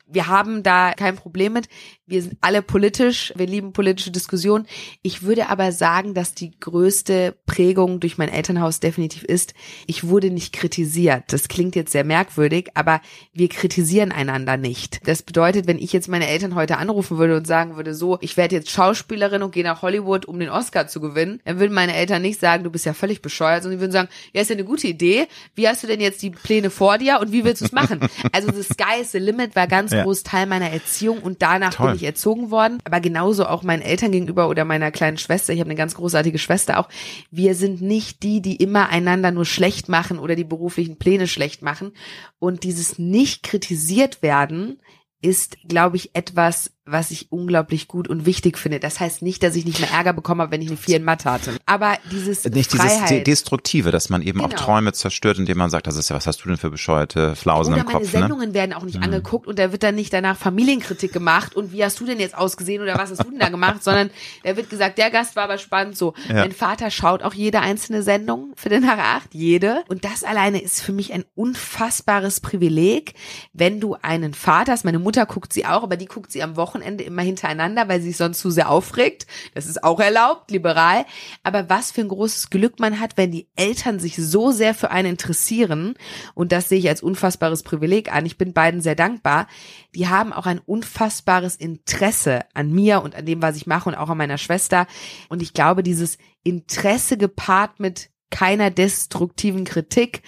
Wir haben da kein Problem mit. Wir sind alle politisch, wir lieben politische Diskussionen. Ich würde aber sagen, dass die größte Prägung durch mein Elternhaus definitiv ist, ich wurde nicht kritisiert. Das klingt jetzt sehr merkwürdig, aber wir kritisieren einander nicht. Das bedeutet, wenn ich jetzt meine Eltern heute anrufen würde und sagen würde, so, ich werde jetzt Schauspielerin und gehe nach Hollywood, um den Oscar zu gewinnen, dann würden meine Eltern nicht sagen, du bist ja völlig bescheuert, sondern sie würden sagen, ja, ist ja eine gute Idee. Wie hast du denn jetzt die Pläne vor dir und wie willst du es machen? Also the sky is the limit war ganz ja. groß Teil meiner Erziehung und danach Toll. Bin ich erzogen worden, aber genauso auch meinen Eltern gegenüber oder meiner kleinen Schwester. Ich habe eine ganz großartige Schwester auch. Wir sind nicht die, die immer einander nur schlecht machen oder die beruflichen Pläne schlecht machen. Und dieses nicht kritisiert werden ist, glaube ich, etwas, was ich unglaublich gut und wichtig finde. Das heißt nicht, dass ich nicht mehr Ärger bekomme, wenn ich eine 4 in Mathe hatte. Aber dieses Nicht Freiheit, dieses Destruktive, dass man eben genau. auch Träume zerstört, indem man sagt, das ist ja, was hast du denn für bescheuerte Flausen oder im Kopf? Oder meine ne? Sendungen ne? werden auch nicht mhm. angeguckt und da wird dann nicht danach Familienkritik gemacht und wie hast du denn jetzt ausgesehen oder was hast du denn da gemacht, sondern da wird gesagt, der Gast war aber spannend so. Ja. Mein Vater schaut auch jede einzelne Sendung für den Nach 8, jede. Und das alleine ist für mich ein unfassbares Privileg, wenn du einen Vater hast, meine Mutter guckt sie auch, aber die guckt sie am Wochenende immer hinter hintereinander, weil sie sich sonst zu sehr aufregt. Das ist auch erlaubt, liberal. Aber was für ein großes Glück man hat, wenn die Eltern sich so sehr für einen interessieren. Und das sehe ich als unfassbares Privileg an. Ich bin beiden sehr dankbar. Die haben auch ein unfassbares Interesse an mir und an dem, was ich mache und auch an meiner Schwester. Und ich glaube, dieses Interesse gepaart mit keiner destruktiven Kritik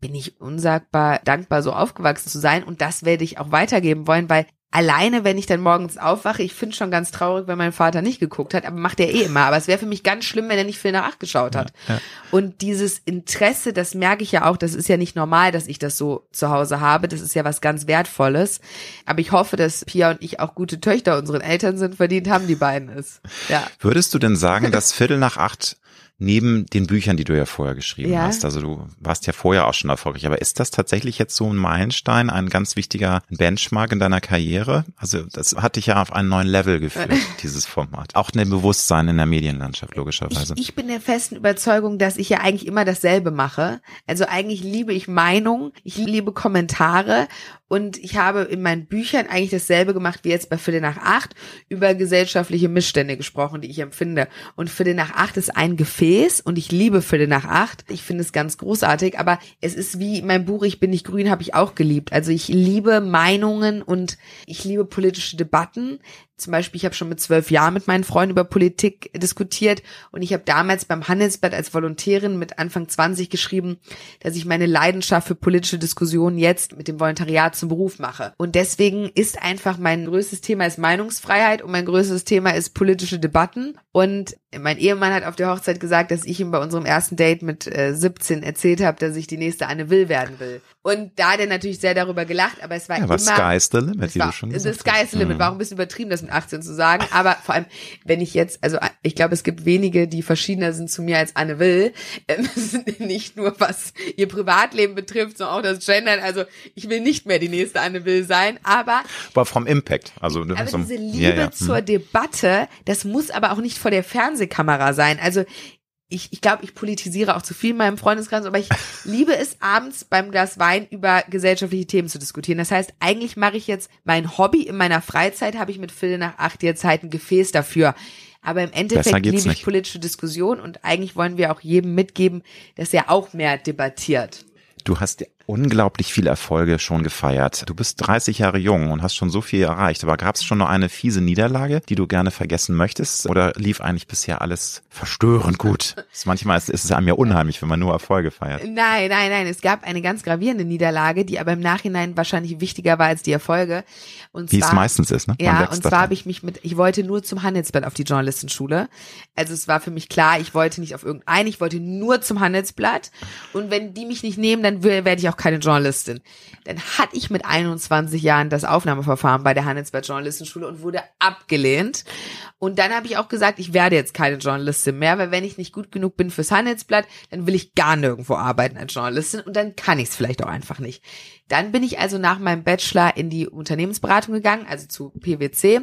bin ich unsagbar dankbar, so aufgewachsen zu sein. Und das werde ich auch weitergeben wollen, weil alleine, wenn ich dann morgens aufwache, ich finde schon ganz traurig, wenn mein Vater nicht geguckt hat, aber macht er eh immer. Aber es wäre für mich ganz schlimm, wenn er nicht viel nach acht geschaut hat. Ja, ja. Und dieses Interesse, das merke ich ja auch, das ist ja nicht normal, dass ich das so zu Hause habe. Das ist ja was ganz Wertvolles. Aber ich hoffe, dass Pia und ich auch gute Töchter unseren Eltern sind, verdient haben die beiden es. Ja. Würdest du denn sagen, dass Viertel nach acht neben den Büchern, die du ja vorher geschrieben ja. hast. Also du warst ja vorher auch schon erfolgreich. Aber ist das tatsächlich jetzt so ein Meilenstein, ein ganz wichtiger Benchmark in deiner Karriere? Also das hat dich ja auf einen neuen Level geführt, dieses Format. Auch ein Bewusstsein in der Medienlandschaft, logischerweise. Ich, ich bin der festen Überzeugung, dass ich ja eigentlich immer dasselbe mache. Also eigentlich liebe ich Meinung, ich liebe Kommentare und ich habe in meinen Büchern eigentlich dasselbe gemacht wie jetzt bei Viertel nach acht über gesellschaftliche Missstände gesprochen, die ich empfinde. Und Viertel nach acht ist ein Gefäß und ich liebe Viertel nach acht. Ich finde es ganz großartig, aber es ist wie mein Buch Ich bin nicht grün habe ich auch geliebt. Also ich liebe Meinungen und ich liebe politische Debatten. Zum Beispiel, ich habe schon mit zwölf Jahren mit meinen Freunden über Politik diskutiert und ich habe damals beim Handelsblatt als Volontärin mit Anfang 20 geschrieben, dass ich meine Leidenschaft für politische Diskussionen jetzt mit dem Volontariat zum Beruf mache. Und deswegen ist einfach mein größtes Thema ist Meinungsfreiheit und mein größtes Thema ist politische Debatten. Und mein Ehemann hat auf der Hochzeit gesagt, dass ich ihm bei unserem ersten Date mit äh, 17 erzählt habe, dass ich die nächste Anne Will werden will. Und da hat er natürlich sehr darüber gelacht, aber es war ja, immer... Sky's the limit, wie war, du schon gesagt hast. Sky's the limit, mhm. war auch ein bisschen übertrieben, das mit 18 zu sagen, aber vor allem, wenn ich jetzt, also ich glaube, es gibt wenige, die verschiedener sind zu mir als Anne Will, ähm, nicht nur was ihr Privatleben betrifft, sondern auch das Gendern, also ich will nicht mehr die nächste Anne Will sein, aber... Aber vom Impact, also... Aber diese Liebe ja, ja. zur mhm. Debatte, das muss aber auch nicht vor der Fernsehkamera sein, also ich, ich glaube, ich politisiere auch zu viel in meinem Freundeskreis, aber ich liebe es abends beim Glas Wein über gesellschaftliche Themen zu diskutieren. Das heißt, eigentlich mache ich jetzt mein Hobby in meiner Freizeit, habe ich mit Viertel nach acht halt ein Gefäß dafür. Aber im Endeffekt liebe ich nicht. politische Diskussion und eigentlich wollen wir auch jedem mitgeben, dass er auch mehr debattiert. Du hast unglaublich viele Erfolge schon gefeiert. Du bist 30 Jahre jung und hast schon so viel erreicht. Aber gab es schon noch eine fiese Niederlage, die du gerne vergessen möchtest? Oder lief eigentlich bisher alles verstörend gut? manchmal ist, ist es einem ja unheimlich, wenn man nur Erfolge feiert. Nein, nein, nein. Es gab eine ganz gravierende Niederlage, die aber im Nachhinein wahrscheinlich wichtiger war als die Erfolge. Und Wie zwar, es meistens ist, ne? Man ja, und zwar habe ich mich mit, ich wollte nur zum Handelsblatt auf die Journalistenschule. Also es war für mich klar, ich wollte nicht auf irgendein, ich wollte nur zum Handelsblatt. Und wenn die mich nicht nehmen, dann werde ich auch keine Journalistin. Dann hatte ich mit 21 Jahren das Aufnahmeverfahren bei der Handelsblatt Journalistenschule und wurde abgelehnt. Und dann habe ich auch gesagt, ich werde jetzt keine Journalistin mehr, weil wenn ich nicht gut genug bin fürs Handelsblatt, dann will ich gar nirgendwo arbeiten als Journalistin und dann kann ich es vielleicht auch einfach nicht. Dann bin ich also nach meinem Bachelor in die Unternehmensberatung gegangen, also zu PwC,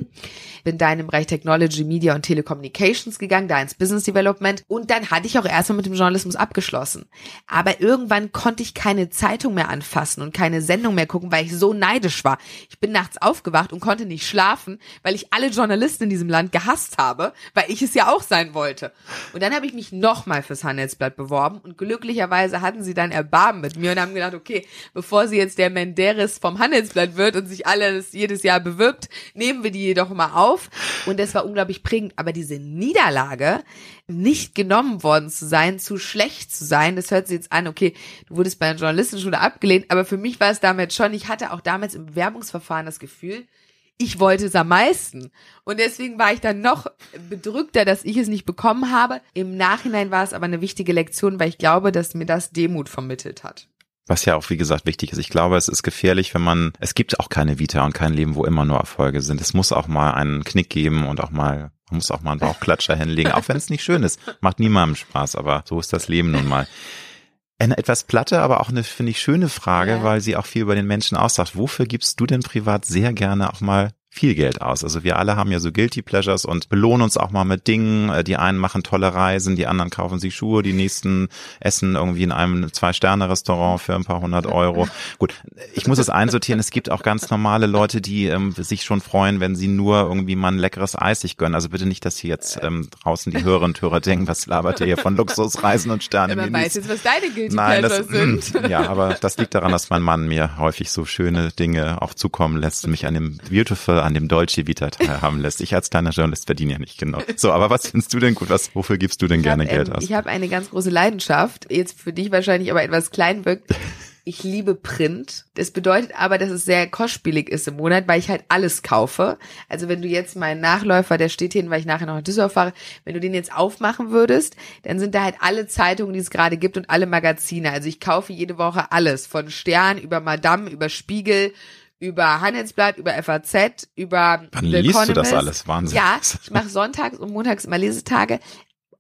bin da in dem Bereich Technology, Media und Telecommunications gegangen, da ins Business Development und dann hatte ich auch erstmal mit dem Journalismus abgeschlossen. Aber irgendwann konnte ich keine Zeitung mehr anfassen und keine Sendung mehr gucken, weil ich so neidisch war. Ich bin nachts aufgewacht und konnte nicht schlafen, weil ich alle Journalisten in diesem Land gehasst habe, weil ich es ja auch sein wollte. Und dann habe ich mich nochmal fürs Handelsblatt beworben und glücklicherweise hatten sie dann Erbarmen mit mir und haben gedacht, okay, bevor sie jetzt der Menderes vom Handelsblatt wird und sich alles jedes Jahr bewirbt, nehmen wir die jedoch mal auf. Und das war unglaublich prägend. Aber diese Niederlage, nicht genommen worden zu sein, zu schlecht zu sein, das hört sich jetzt an, okay, du wurdest bei einer Journalistenschule abgelehnt, aber für mich war es damals schon, ich hatte auch damals im Bewerbungsverfahren das Gefühl, ich wollte es am meisten. Und deswegen war ich dann noch bedrückter, dass ich es nicht bekommen habe. Im Nachhinein war es aber eine wichtige Lektion, weil ich glaube, dass mir das Demut vermittelt hat. Was ja auch, wie gesagt, wichtig ist. Ich glaube, es ist gefährlich, wenn man, es gibt auch keine Vita und kein Leben, wo immer nur Erfolge sind. Es muss auch mal einen Knick geben und auch mal, man muss auch mal einen Bauchklatscher hinlegen, auch wenn es nicht schön ist. Macht niemandem Spaß, aber so ist das Leben nun mal. Eine etwas platte, aber auch eine, finde ich, schöne Frage, ja. weil sie auch viel über den Menschen aussagt. Wofür gibst du denn privat sehr gerne auch mal viel Geld aus. Also wir alle haben ja so Guilty Pleasures und belohnen uns auch mal mit Dingen. Äh, die einen machen tolle Reisen, die anderen kaufen sich Schuhe, die nächsten essen irgendwie in einem Zwei-Sterne-Restaurant für ein paar hundert Euro. Gut, ich muss es einsortieren. Es gibt auch ganz normale Leute, die ähm, sich schon freuen, wenn sie nur irgendwie mal ein leckeres Eis sich gönnen. Also bitte nicht, dass hier jetzt ähm, draußen die Hörerinnen und Hörer denken, was labert ihr hier von Luxusreisen und Sterne. Man weiß jetzt, was deine Guilty Nein, Pleasures das, sind. Ja, aber das liegt daran, dass mein Mann mir häufig so schöne Dinge auch zukommen lässt, mich an dem Beautiful an dem Dolce Vita teilhaben lässt. Ich als kleiner Journalist verdiene ja nicht genau. So, aber was findest du denn gut? Was, wofür gibst du denn ich gerne hab, Geld aus? Ich habe eine ganz große Leidenschaft, jetzt für dich wahrscheinlich aber etwas klein wirkt. Ich liebe Print. Das bedeutet aber, dass es sehr kostspielig ist im Monat, weil ich halt alles kaufe. Also wenn du jetzt meinen Nachläufer, der steht hier, weil ich nachher noch in Düsseldorf fahre, wenn du den jetzt aufmachen würdest, dann sind da halt alle Zeitungen, die es gerade gibt und alle Magazine. Also ich kaufe jede Woche alles. Von Stern über Madame, über Spiegel, über Handelsblatt, über FAZ, über Wann The liest Economist. du das alles? Wahnsinn. Ja, ich mache sonntags und montags immer Lesetage.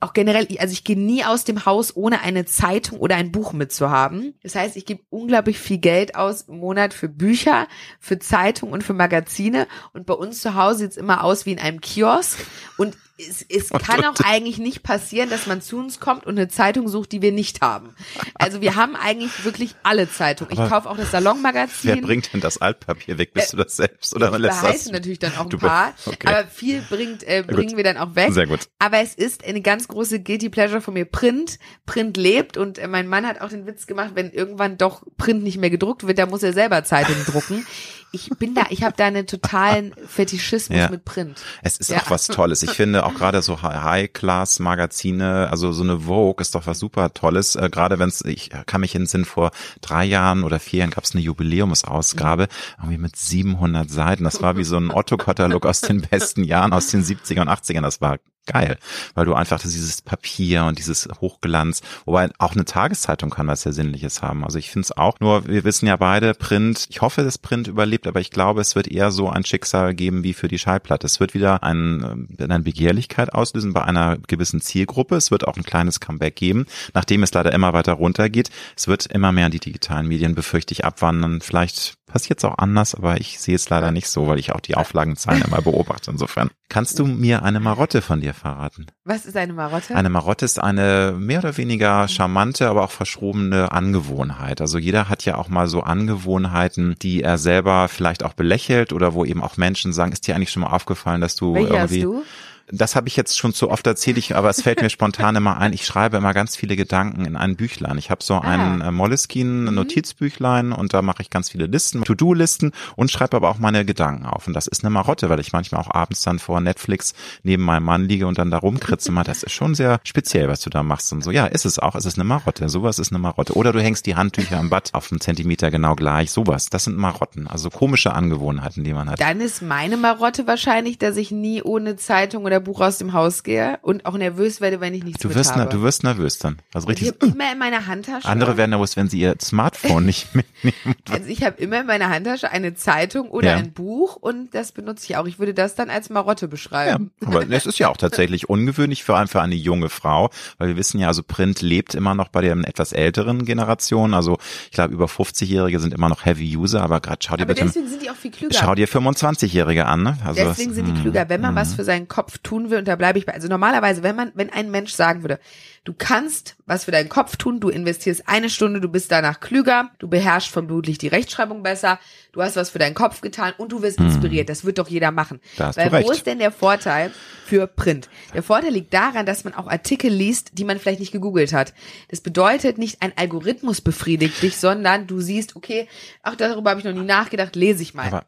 Auch generell, also ich gehe nie aus dem Haus, ohne eine Zeitung oder ein Buch mitzuhaben. Das heißt, ich gebe unglaublich viel Geld aus im Monat für Bücher, für Zeitungen und für Magazine. Und bei uns zu Hause sieht's immer aus wie in einem Kiosk. Und es, es kann auch eigentlich nicht passieren, dass man zu uns kommt und eine Zeitung sucht, die wir nicht haben. Also wir haben eigentlich wirklich alle Zeitungen. Ich kaufe auch das Salonmagazin. Wer bringt denn das Altpapier weg? Bist äh, du das selbst oder ich lässt das? natürlich dann auch ein paar, okay. aber viel bringt äh, bringen wir dann auch weg. Sehr gut. Aber es ist eine ganz große guilty pleasure von mir. Print, Print lebt und äh, mein Mann hat auch den Witz gemacht, wenn irgendwann doch Print nicht mehr gedruckt wird, dann muss er selber Zeitungen drucken ich bin da, ich habe da einen totalen Fetischismus ja. mit Print. Es ist ja. auch was Tolles. Ich finde auch gerade so High-Class-Magazine, also so eine Vogue ist doch was super Tolles. Äh, gerade wenn es, ich kann mich in den Sinn vor drei Jahren oder vier Jahren gab es eine Jubiläumsausgabe, irgendwie mit 700 Seiten. Das war wie so ein Otto-Katalog aus den besten Jahren, aus den 70er und 80ern. Das war geil, weil du einfach dieses Papier und dieses Hochglanz, wobei auch eine Tageszeitung kann was sehr Sinnliches haben. Also ich finde es auch, nur wir wissen ja beide, Print, ich hoffe, dass Print überlebt, aber ich glaube, es wird eher so ein Schicksal geben wie für die Schallplatte. Es wird wieder ein, äh, eine Begehrlichkeit auslösen bei einer gewissen Zielgruppe. Es wird auch ein kleines Comeback geben, nachdem es leider immer weiter runtergeht. Es wird immer mehr in die digitalen Medien, befürchte ich, abwandern. Vielleicht passiert es auch anders, aber ich sehe es leider nicht so, weil ich auch die Auflagenzahlen immer beobachte. Insofern kannst du mir eine Marotte von dir verraten. Was ist eine Marotte? Eine Marotte ist eine mehr oder weniger charmante, aber auch verschrobene Angewohnheit. Also jeder hat ja auch mal so Angewohnheiten, die er selber vielleicht auch belächelt oder wo eben auch Menschen sagen, ist dir eigentlich schon mal aufgefallen, dass du Welche irgendwie hast du? Das habe ich jetzt schon zu oft erzählt, ich, aber es fällt mir spontan immer ein, ich schreibe immer ganz viele Gedanken in ein Büchlein. Ich habe so ah. ein äh, Moleskine-Notizbüchlein mhm. und da mache ich ganz viele Listen, To-Do-Listen und schreibe aber auch meine Gedanken auf. Und das ist eine Marotte, weil ich manchmal auch abends dann vor Netflix neben meinem Mann liege und dann da rumkritze mal, das ist schon sehr speziell, was du da machst. Und so, ja, ist es auch, es ist eine Marotte, sowas ist eine Marotte. Oder du hängst die Handtücher im Bad auf einen Zentimeter genau gleich, sowas. Das sind Marotten, also komische Angewohnheiten, die man hat. Dann ist meine Marotte wahrscheinlich, dass ich nie ohne Zeitung oder Buch aus dem Haus gehe und auch nervös werde, wenn ich nichts du wirst, habe. Du wirst nervös dann. Also richtig. Ich immer in meiner Handtasche. Andere werden nervös, wenn sie ihr Smartphone nicht mitnehmen. Also ich habe immer in meiner Handtasche eine Zeitung oder ja. ein Buch und das benutze ich auch. Ich würde das dann als Marotte beschreiben. Ja, aber es ist ja auch tatsächlich ungewöhnlich, vor allem für eine junge Frau, weil wir wissen ja, also Print lebt immer noch bei der etwas älteren Generation. Also ich glaube, über 50-Jährige sind immer noch Heavy User, aber gerade schau dir aber bitte. Deswegen sind die auch viel klüger. Schau dir 25-Jährige an, ne? Also deswegen sind die klüger, wenn man was für seinen Kopf tun will, und da bleibe ich bei. Also normalerweise, wenn man, wenn ein Mensch sagen würde, du kannst was für deinen Kopf tun, du investierst eine Stunde, du bist danach klüger, du beherrschst vom Blutlicht die Rechtschreibung besser, du hast was für deinen Kopf getan und du wirst hm. inspiriert. Das wird doch jeder machen. Da Weil wo ist denn der Vorteil für Print? Der Vorteil liegt daran, dass man auch Artikel liest, die man vielleicht nicht gegoogelt hat. Das bedeutet nicht ein Algorithmus befriedigt dich, sondern du siehst, okay, ach, darüber habe ich noch nie nachgedacht, lese ich mal. Aber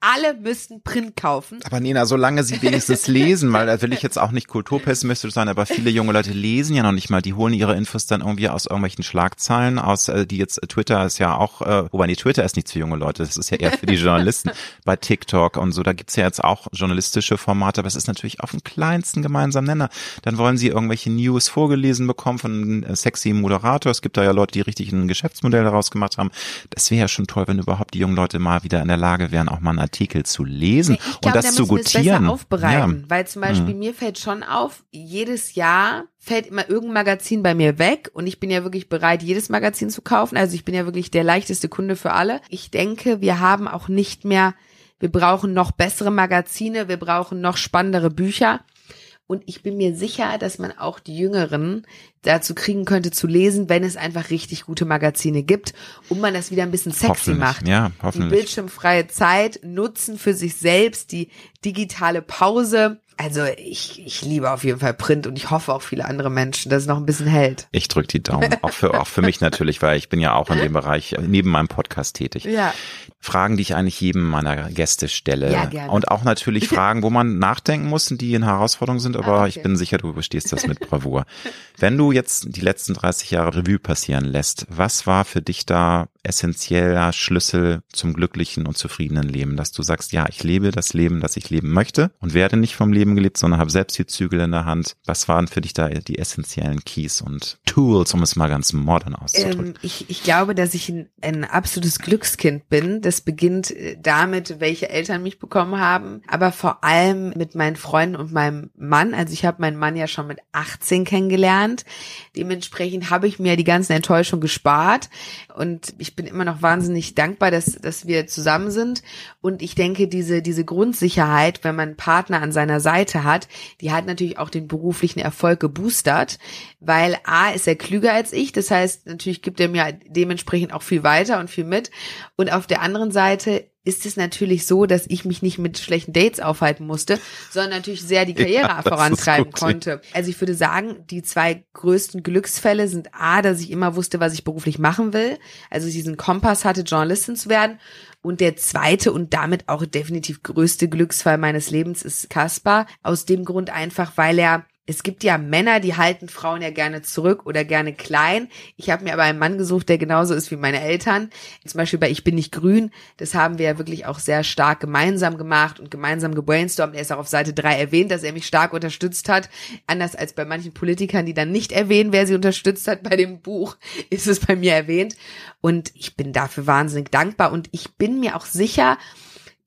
alle müssten Print kaufen. Aber Nina, solange sie wenigstens lesen, weil da will ich jetzt auch nicht kulturpessimistisch sein, aber viele junge Leute lesen ja noch nicht mal, die holen ihre Infos dann irgendwie aus irgendwelchen Schlagzeilen, aus äh, die jetzt Twitter ist ja auch, äh, wobei nee, Twitter ist nichts für junge Leute, das ist ja eher für die Journalisten bei TikTok und so, da gibt's ja jetzt auch journalistische Formate, aber es ist natürlich auf dem kleinsten gemeinsamen Nenner. Dann wollen sie irgendwelche News vorgelesen bekommen von einem äh, sexy Moderator. Es gibt da ja Leute, die richtig ein Geschäftsmodell daraus gemacht haben. Das wäre ja schon toll, wenn überhaupt die jungen Leute mal wieder in der Lage wären, auch mal ein Artikel zu lesen ich und das zu gutieren. aufbereiten, ja. weil zum Beispiel mhm. mir fällt schon auf, jedes Jahr fällt immer irgendein Magazin bei mir weg und ich bin ja wirklich bereit, jedes Magazin zu kaufen. Also ich bin ja wirklich der leichteste Kunde für alle. Ich denke, wir haben auch nicht mehr, wir brauchen noch bessere Magazine, wir brauchen noch spannendere Bücher. Und ich bin mir sicher, dass man auch die Jüngeren dazu kriegen könnte zu lesen, wenn es einfach richtig gute Magazine gibt und man das wieder ein bisschen sexy macht. Ja, hoffentlich. Die bildschirmfreie Zeit nutzen für sich selbst, die digitale Pause. Also ich, ich liebe auf jeden Fall Print und ich hoffe auch viele andere Menschen, dass es noch ein bisschen hält. Ich drücke die Daumen, auch für, auch für mich natürlich, weil ich bin ja auch in dem Bereich neben meinem Podcast tätig. Ja. Fragen, die ich eigentlich jedem meiner Gäste stelle. Ja, gerne. Und auch natürlich Fragen, wo man nachdenken muss und die in Herausforderung sind, aber ah, okay. ich bin sicher, du überstehst das mit Bravour. Wenn du jetzt die letzten 30 Jahre Revue passieren lässt, was war für dich da essentieller Schlüssel zum glücklichen und zufriedenen Leben, dass du sagst, ja, ich lebe das Leben, das ich leben möchte und werde nicht vom Leben gelebt, sondern habe selbst die Zügel in der Hand. Was waren für dich da die essentiellen Keys und Tools, um es mal ganz modern auszudrücken? Ähm, ich, ich glaube, dass ich ein, ein absolutes Glückskind bin. Das beginnt äh, damit, welche Eltern mich bekommen haben, aber vor allem mit meinen Freunden und meinem Mann. Also ich habe meinen Mann ja schon mit 18 kennengelernt. Dementsprechend habe ich mir die ganzen Enttäuschungen gespart und ich bin immer noch wahnsinnig dankbar, dass, dass wir zusammen sind. Und ich denke, diese, diese Grundsicherheit, wenn man einen Partner an seiner Seite hat, die hat natürlich auch den beruflichen Erfolg geboostert, weil A ist er klüger als ich. Das heißt, natürlich gibt er mir dementsprechend auch viel weiter und viel mit. Und auf der anderen Seite ist es natürlich so, dass ich mich nicht mit schlechten Dates aufhalten musste, sondern natürlich sehr die Karriere ja, vorantreiben konnte. Also ich würde sagen, die zwei größten Glücksfälle sind A, dass ich immer wusste, was ich beruflich machen will, also diesen Kompass hatte, Journalistin zu werden. Und der zweite und damit auch definitiv größte Glücksfall meines Lebens ist Kaspar. Aus dem Grund einfach, weil er es gibt ja Männer, die halten Frauen ja gerne zurück oder gerne klein. Ich habe mir aber einen Mann gesucht, der genauso ist wie meine Eltern. Zum Beispiel bei Ich bin nicht grün. Das haben wir ja wirklich auch sehr stark gemeinsam gemacht und gemeinsam gebrainstormt. Er ist auch auf Seite drei erwähnt, dass er mich stark unterstützt hat. Anders als bei manchen Politikern, die dann nicht erwähnen, wer sie unterstützt hat. Bei dem Buch ist es bei mir erwähnt. Und ich bin dafür wahnsinnig dankbar. Und ich bin mir auch sicher,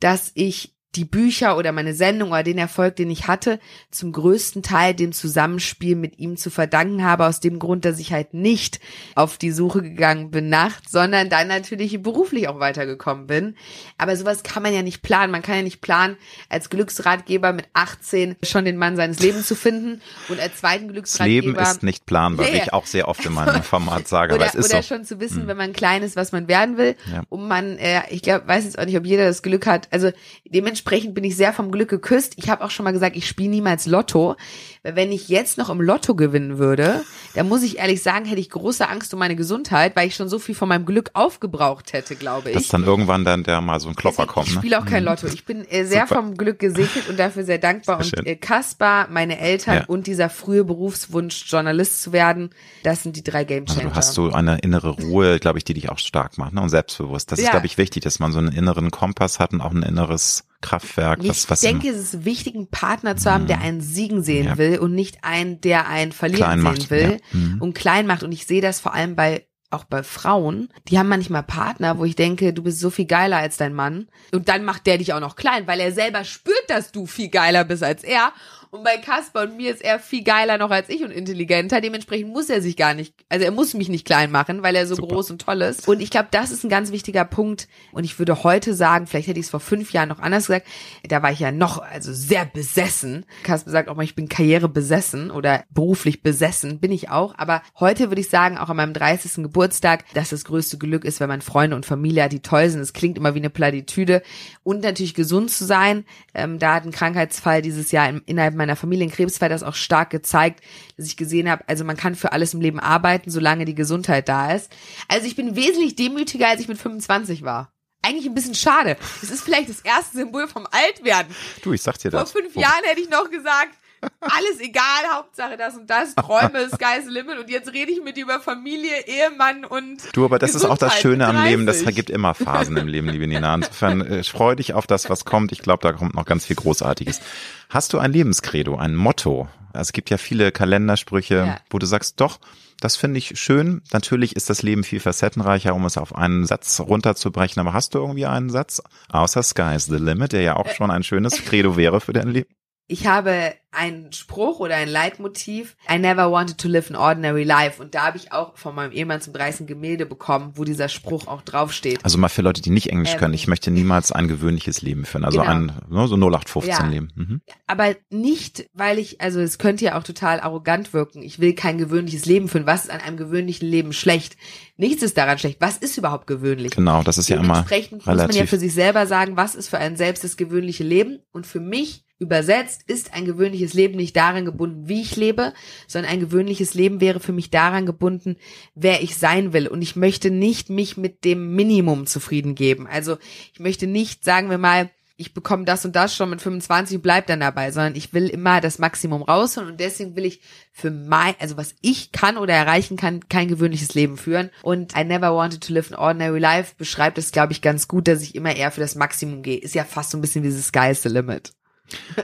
dass ich die Bücher oder meine Sendung oder den Erfolg, den ich hatte, zum größten Teil dem Zusammenspiel mit ihm zu verdanken habe, aus dem Grund, dass ich halt nicht auf die Suche gegangen bin nachts, sondern dann natürlich beruflich auch weitergekommen bin. Aber sowas kann man ja nicht planen. Man kann ja nicht planen, als Glücksratgeber mit 18 schon den Mann seines Lebens zu finden und als zweiten Glücksratgeber. Das Leben ist nicht planbar, wie ich auch sehr oft in meinem Format sage. oder aber es ist oder so. schon zu wissen, hm. wenn man klein ist, was man werden will. Ja. Und man, äh, ich glaube, weiß jetzt auch nicht, ob jeder das Glück hat. Also dementsprechend dementsprechend bin ich sehr vom Glück geküsst. Ich habe auch schon mal gesagt, ich spiele niemals Lotto. Weil wenn ich jetzt noch im Lotto gewinnen würde, dann muss ich ehrlich sagen, hätte ich große Angst um meine Gesundheit, weil ich schon so viel von meinem Glück aufgebraucht hätte, glaube ich. Dass dann irgendwann dann der mal so ein Klopper kommt. Ich spiele auch kein mhm. Lotto. Ich bin äh, sehr Super. vom Glück gesegnet und dafür sehr dankbar. Sehr und äh, Kaspar, meine Eltern ja. und dieser frühe Berufswunsch, Journalist zu werden, das sind die drei Game Changer. Also du hast so eine innere Ruhe, glaube ich, die dich auch stark macht ne? und selbstbewusst. Das ja. ist, glaube ich, wichtig, dass man so einen inneren Kompass hat und auch ein inneres Kraftwerk. Ich was, was denke, es ist wichtig, einen Partner zu haben, der mhm. einen siegen sehen ja. will und nicht einen, der einen verlieren klein sehen macht, will ja. mhm. und klein macht. Und ich sehe das vor allem bei auch bei Frauen, die haben manchmal Partner, wo ich denke, du bist so viel geiler als dein Mann. Und dann macht der dich auch noch klein, weil er selber spürt, dass du viel geiler bist als er. Und bei Kasper und mir ist er viel geiler noch als ich und intelligenter. Dementsprechend muss er sich gar nicht, also er muss mich nicht klein machen, weil er so Super. groß und toll ist. Und ich glaube, das ist ein ganz wichtiger Punkt. Und ich würde heute sagen, vielleicht hätte ich es vor fünf Jahren noch anders gesagt, da war ich ja noch, also sehr besessen. Kasper sagt auch mal, ich bin Karriere besessen oder beruflich besessen, bin ich auch. Aber heute würde ich sagen, auch an meinem 30. Geburtstag, dass das größte Glück ist, wenn man Freunde und Familie hat, die toll sind. Es klingt immer wie eine Platitüde. Und natürlich gesund zu sein. Ähm, da hat ein Krankheitsfall dieses Jahr innerhalb meiner Familienkrebsfall das auch stark gezeigt, dass ich gesehen habe, also man kann für alles im Leben arbeiten, solange die Gesundheit da ist. Also ich bin wesentlich demütiger, als ich mit 25 war. Eigentlich ein bisschen schade. Es ist vielleicht das erste Symbol vom Altwerden. Du, ich sag dir das. Vor fünf Jahren hätte ich noch gesagt, alles egal, Hauptsache das und das, Träume, Sky's Limit und jetzt rede ich mit dir über Familie, Ehemann und Du, aber das Gesundheit ist auch das Schöne am Leben, das gibt immer Phasen im Leben, liebe Nina. Insofern äh, freu dich auf das, was kommt. Ich glaube, da kommt noch ganz viel Großartiges. Hast du ein Lebenskredo, ein Motto? Also es gibt ja viele Kalendersprüche, ja. wo du sagst, doch, das finde ich schön. Natürlich ist das Leben viel facettenreicher, um es auf einen Satz runterzubrechen. Aber hast du irgendwie einen Satz? Außer Sky's the Limit, der ja auch schon ein schönes Credo wäre für dein Leben. Ich habe einen Spruch oder ein Leitmotiv. I never wanted to live an ordinary life. Und da habe ich auch von meinem Ehemann zum 30. Gemälde bekommen, wo dieser Spruch auch draufsteht. Also mal für Leute, die nicht Englisch ähm, können, ich möchte niemals ein gewöhnliches Leben führen. Also genau. ein ne, so 0815 ja. Leben. Mhm. Aber nicht, weil ich, also es könnte ja auch total arrogant wirken. Ich will kein gewöhnliches Leben führen. Was ist an einem gewöhnlichen Leben schlecht? Nichts ist daran schlecht. Was ist überhaupt gewöhnlich? Genau, das ist ja immer. Entsprechend muss man ja für sich selber sagen, was ist für ein selbst das gewöhnliche Leben? Und für mich Übersetzt ist ein gewöhnliches Leben nicht daran gebunden, wie ich lebe, sondern ein gewöhnliches Leben wäre für mich daran gebunden, wer ich sein will. Und ich möchte nicht mich mit dem Minimum zufrieden geben. Also ich möchte nicht, sagen wir mal, ich bekomme das und das schon mit 25 und bleib dann dabei, sondern ich will immer das Maximum rausholen und deswegen will ich für mein, also was ich kann oder erreichen kann, kein gewöhnliches Leben führen. Und I never wanted to live an ordinary life beschreibt es, glaube ich, ganz gut, dass ich immer eher für das Maximum gehe. Ist ja fast so ein bisschen dieses Sky's the limit.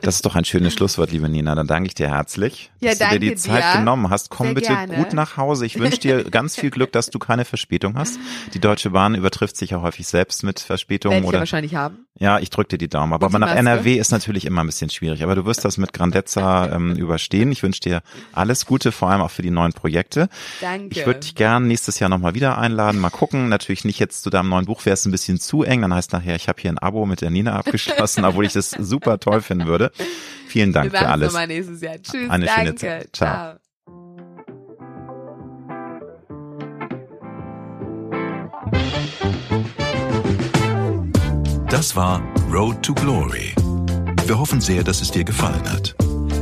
Das ist doch ein schönes Schlusswort, liebe Nina. Dann danke ich dir herzlich, ja, dass du dir die Zeit dir. genommen hast. Komm Sehr bitte gerne. gut nach Hause. Ich wünsche dir ganz viel Glück, dass du keine Verspätung hast. Die Deutsche Bahn übertrifft sich ja häufig selbst mit Verspätungen. oder ja wahrscheinlich haben. Ja, ich drücke dir die Daumen. Aber, aber nach NRW ist natürlich immer ein bisschen schwierig. Aber du wirst das mit Grandezza ähm, überstehen. Ich wünsche dir alles Gute, vor allem auch für die neuen Projekte. Danke. Ich würde dich gern nächstes Jahr nochmal wieder einladen. Mal gucken. Natürlich nicht jetzt zu deinem neuen Buch, wäre es ein bisschen zu eng. Dann heißt nachher, ich habe hier ein Abo mit der Nina abgeschlossen, obwohl ich das super toll finden würde. Vielen Dank Wir für alles. Mal nächstes Jahr. Tschüss. Eine danke. schöne Zeit. Ciao. Ciao. Das war Road to Glory. Wir hoffen sehr, dass es dir gefallen hat.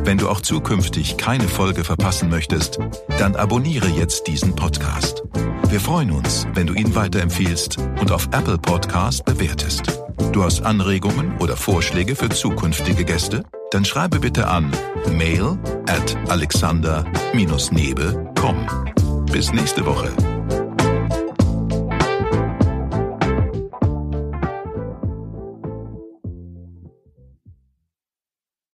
Wenn du auch zukünftig keine Folge verpassen möchtest, dann abonniere jetzt diesen Podcast. Wir freuen uns, wenn du ihn weiterempfiehlst und auf Apple Podcast bewertest. Du hast Anregungen oder Vorschläge für zukünftige Gäste? Dann schreibe bitte an mail at alexander-nebe.com. Bis nächste Woche.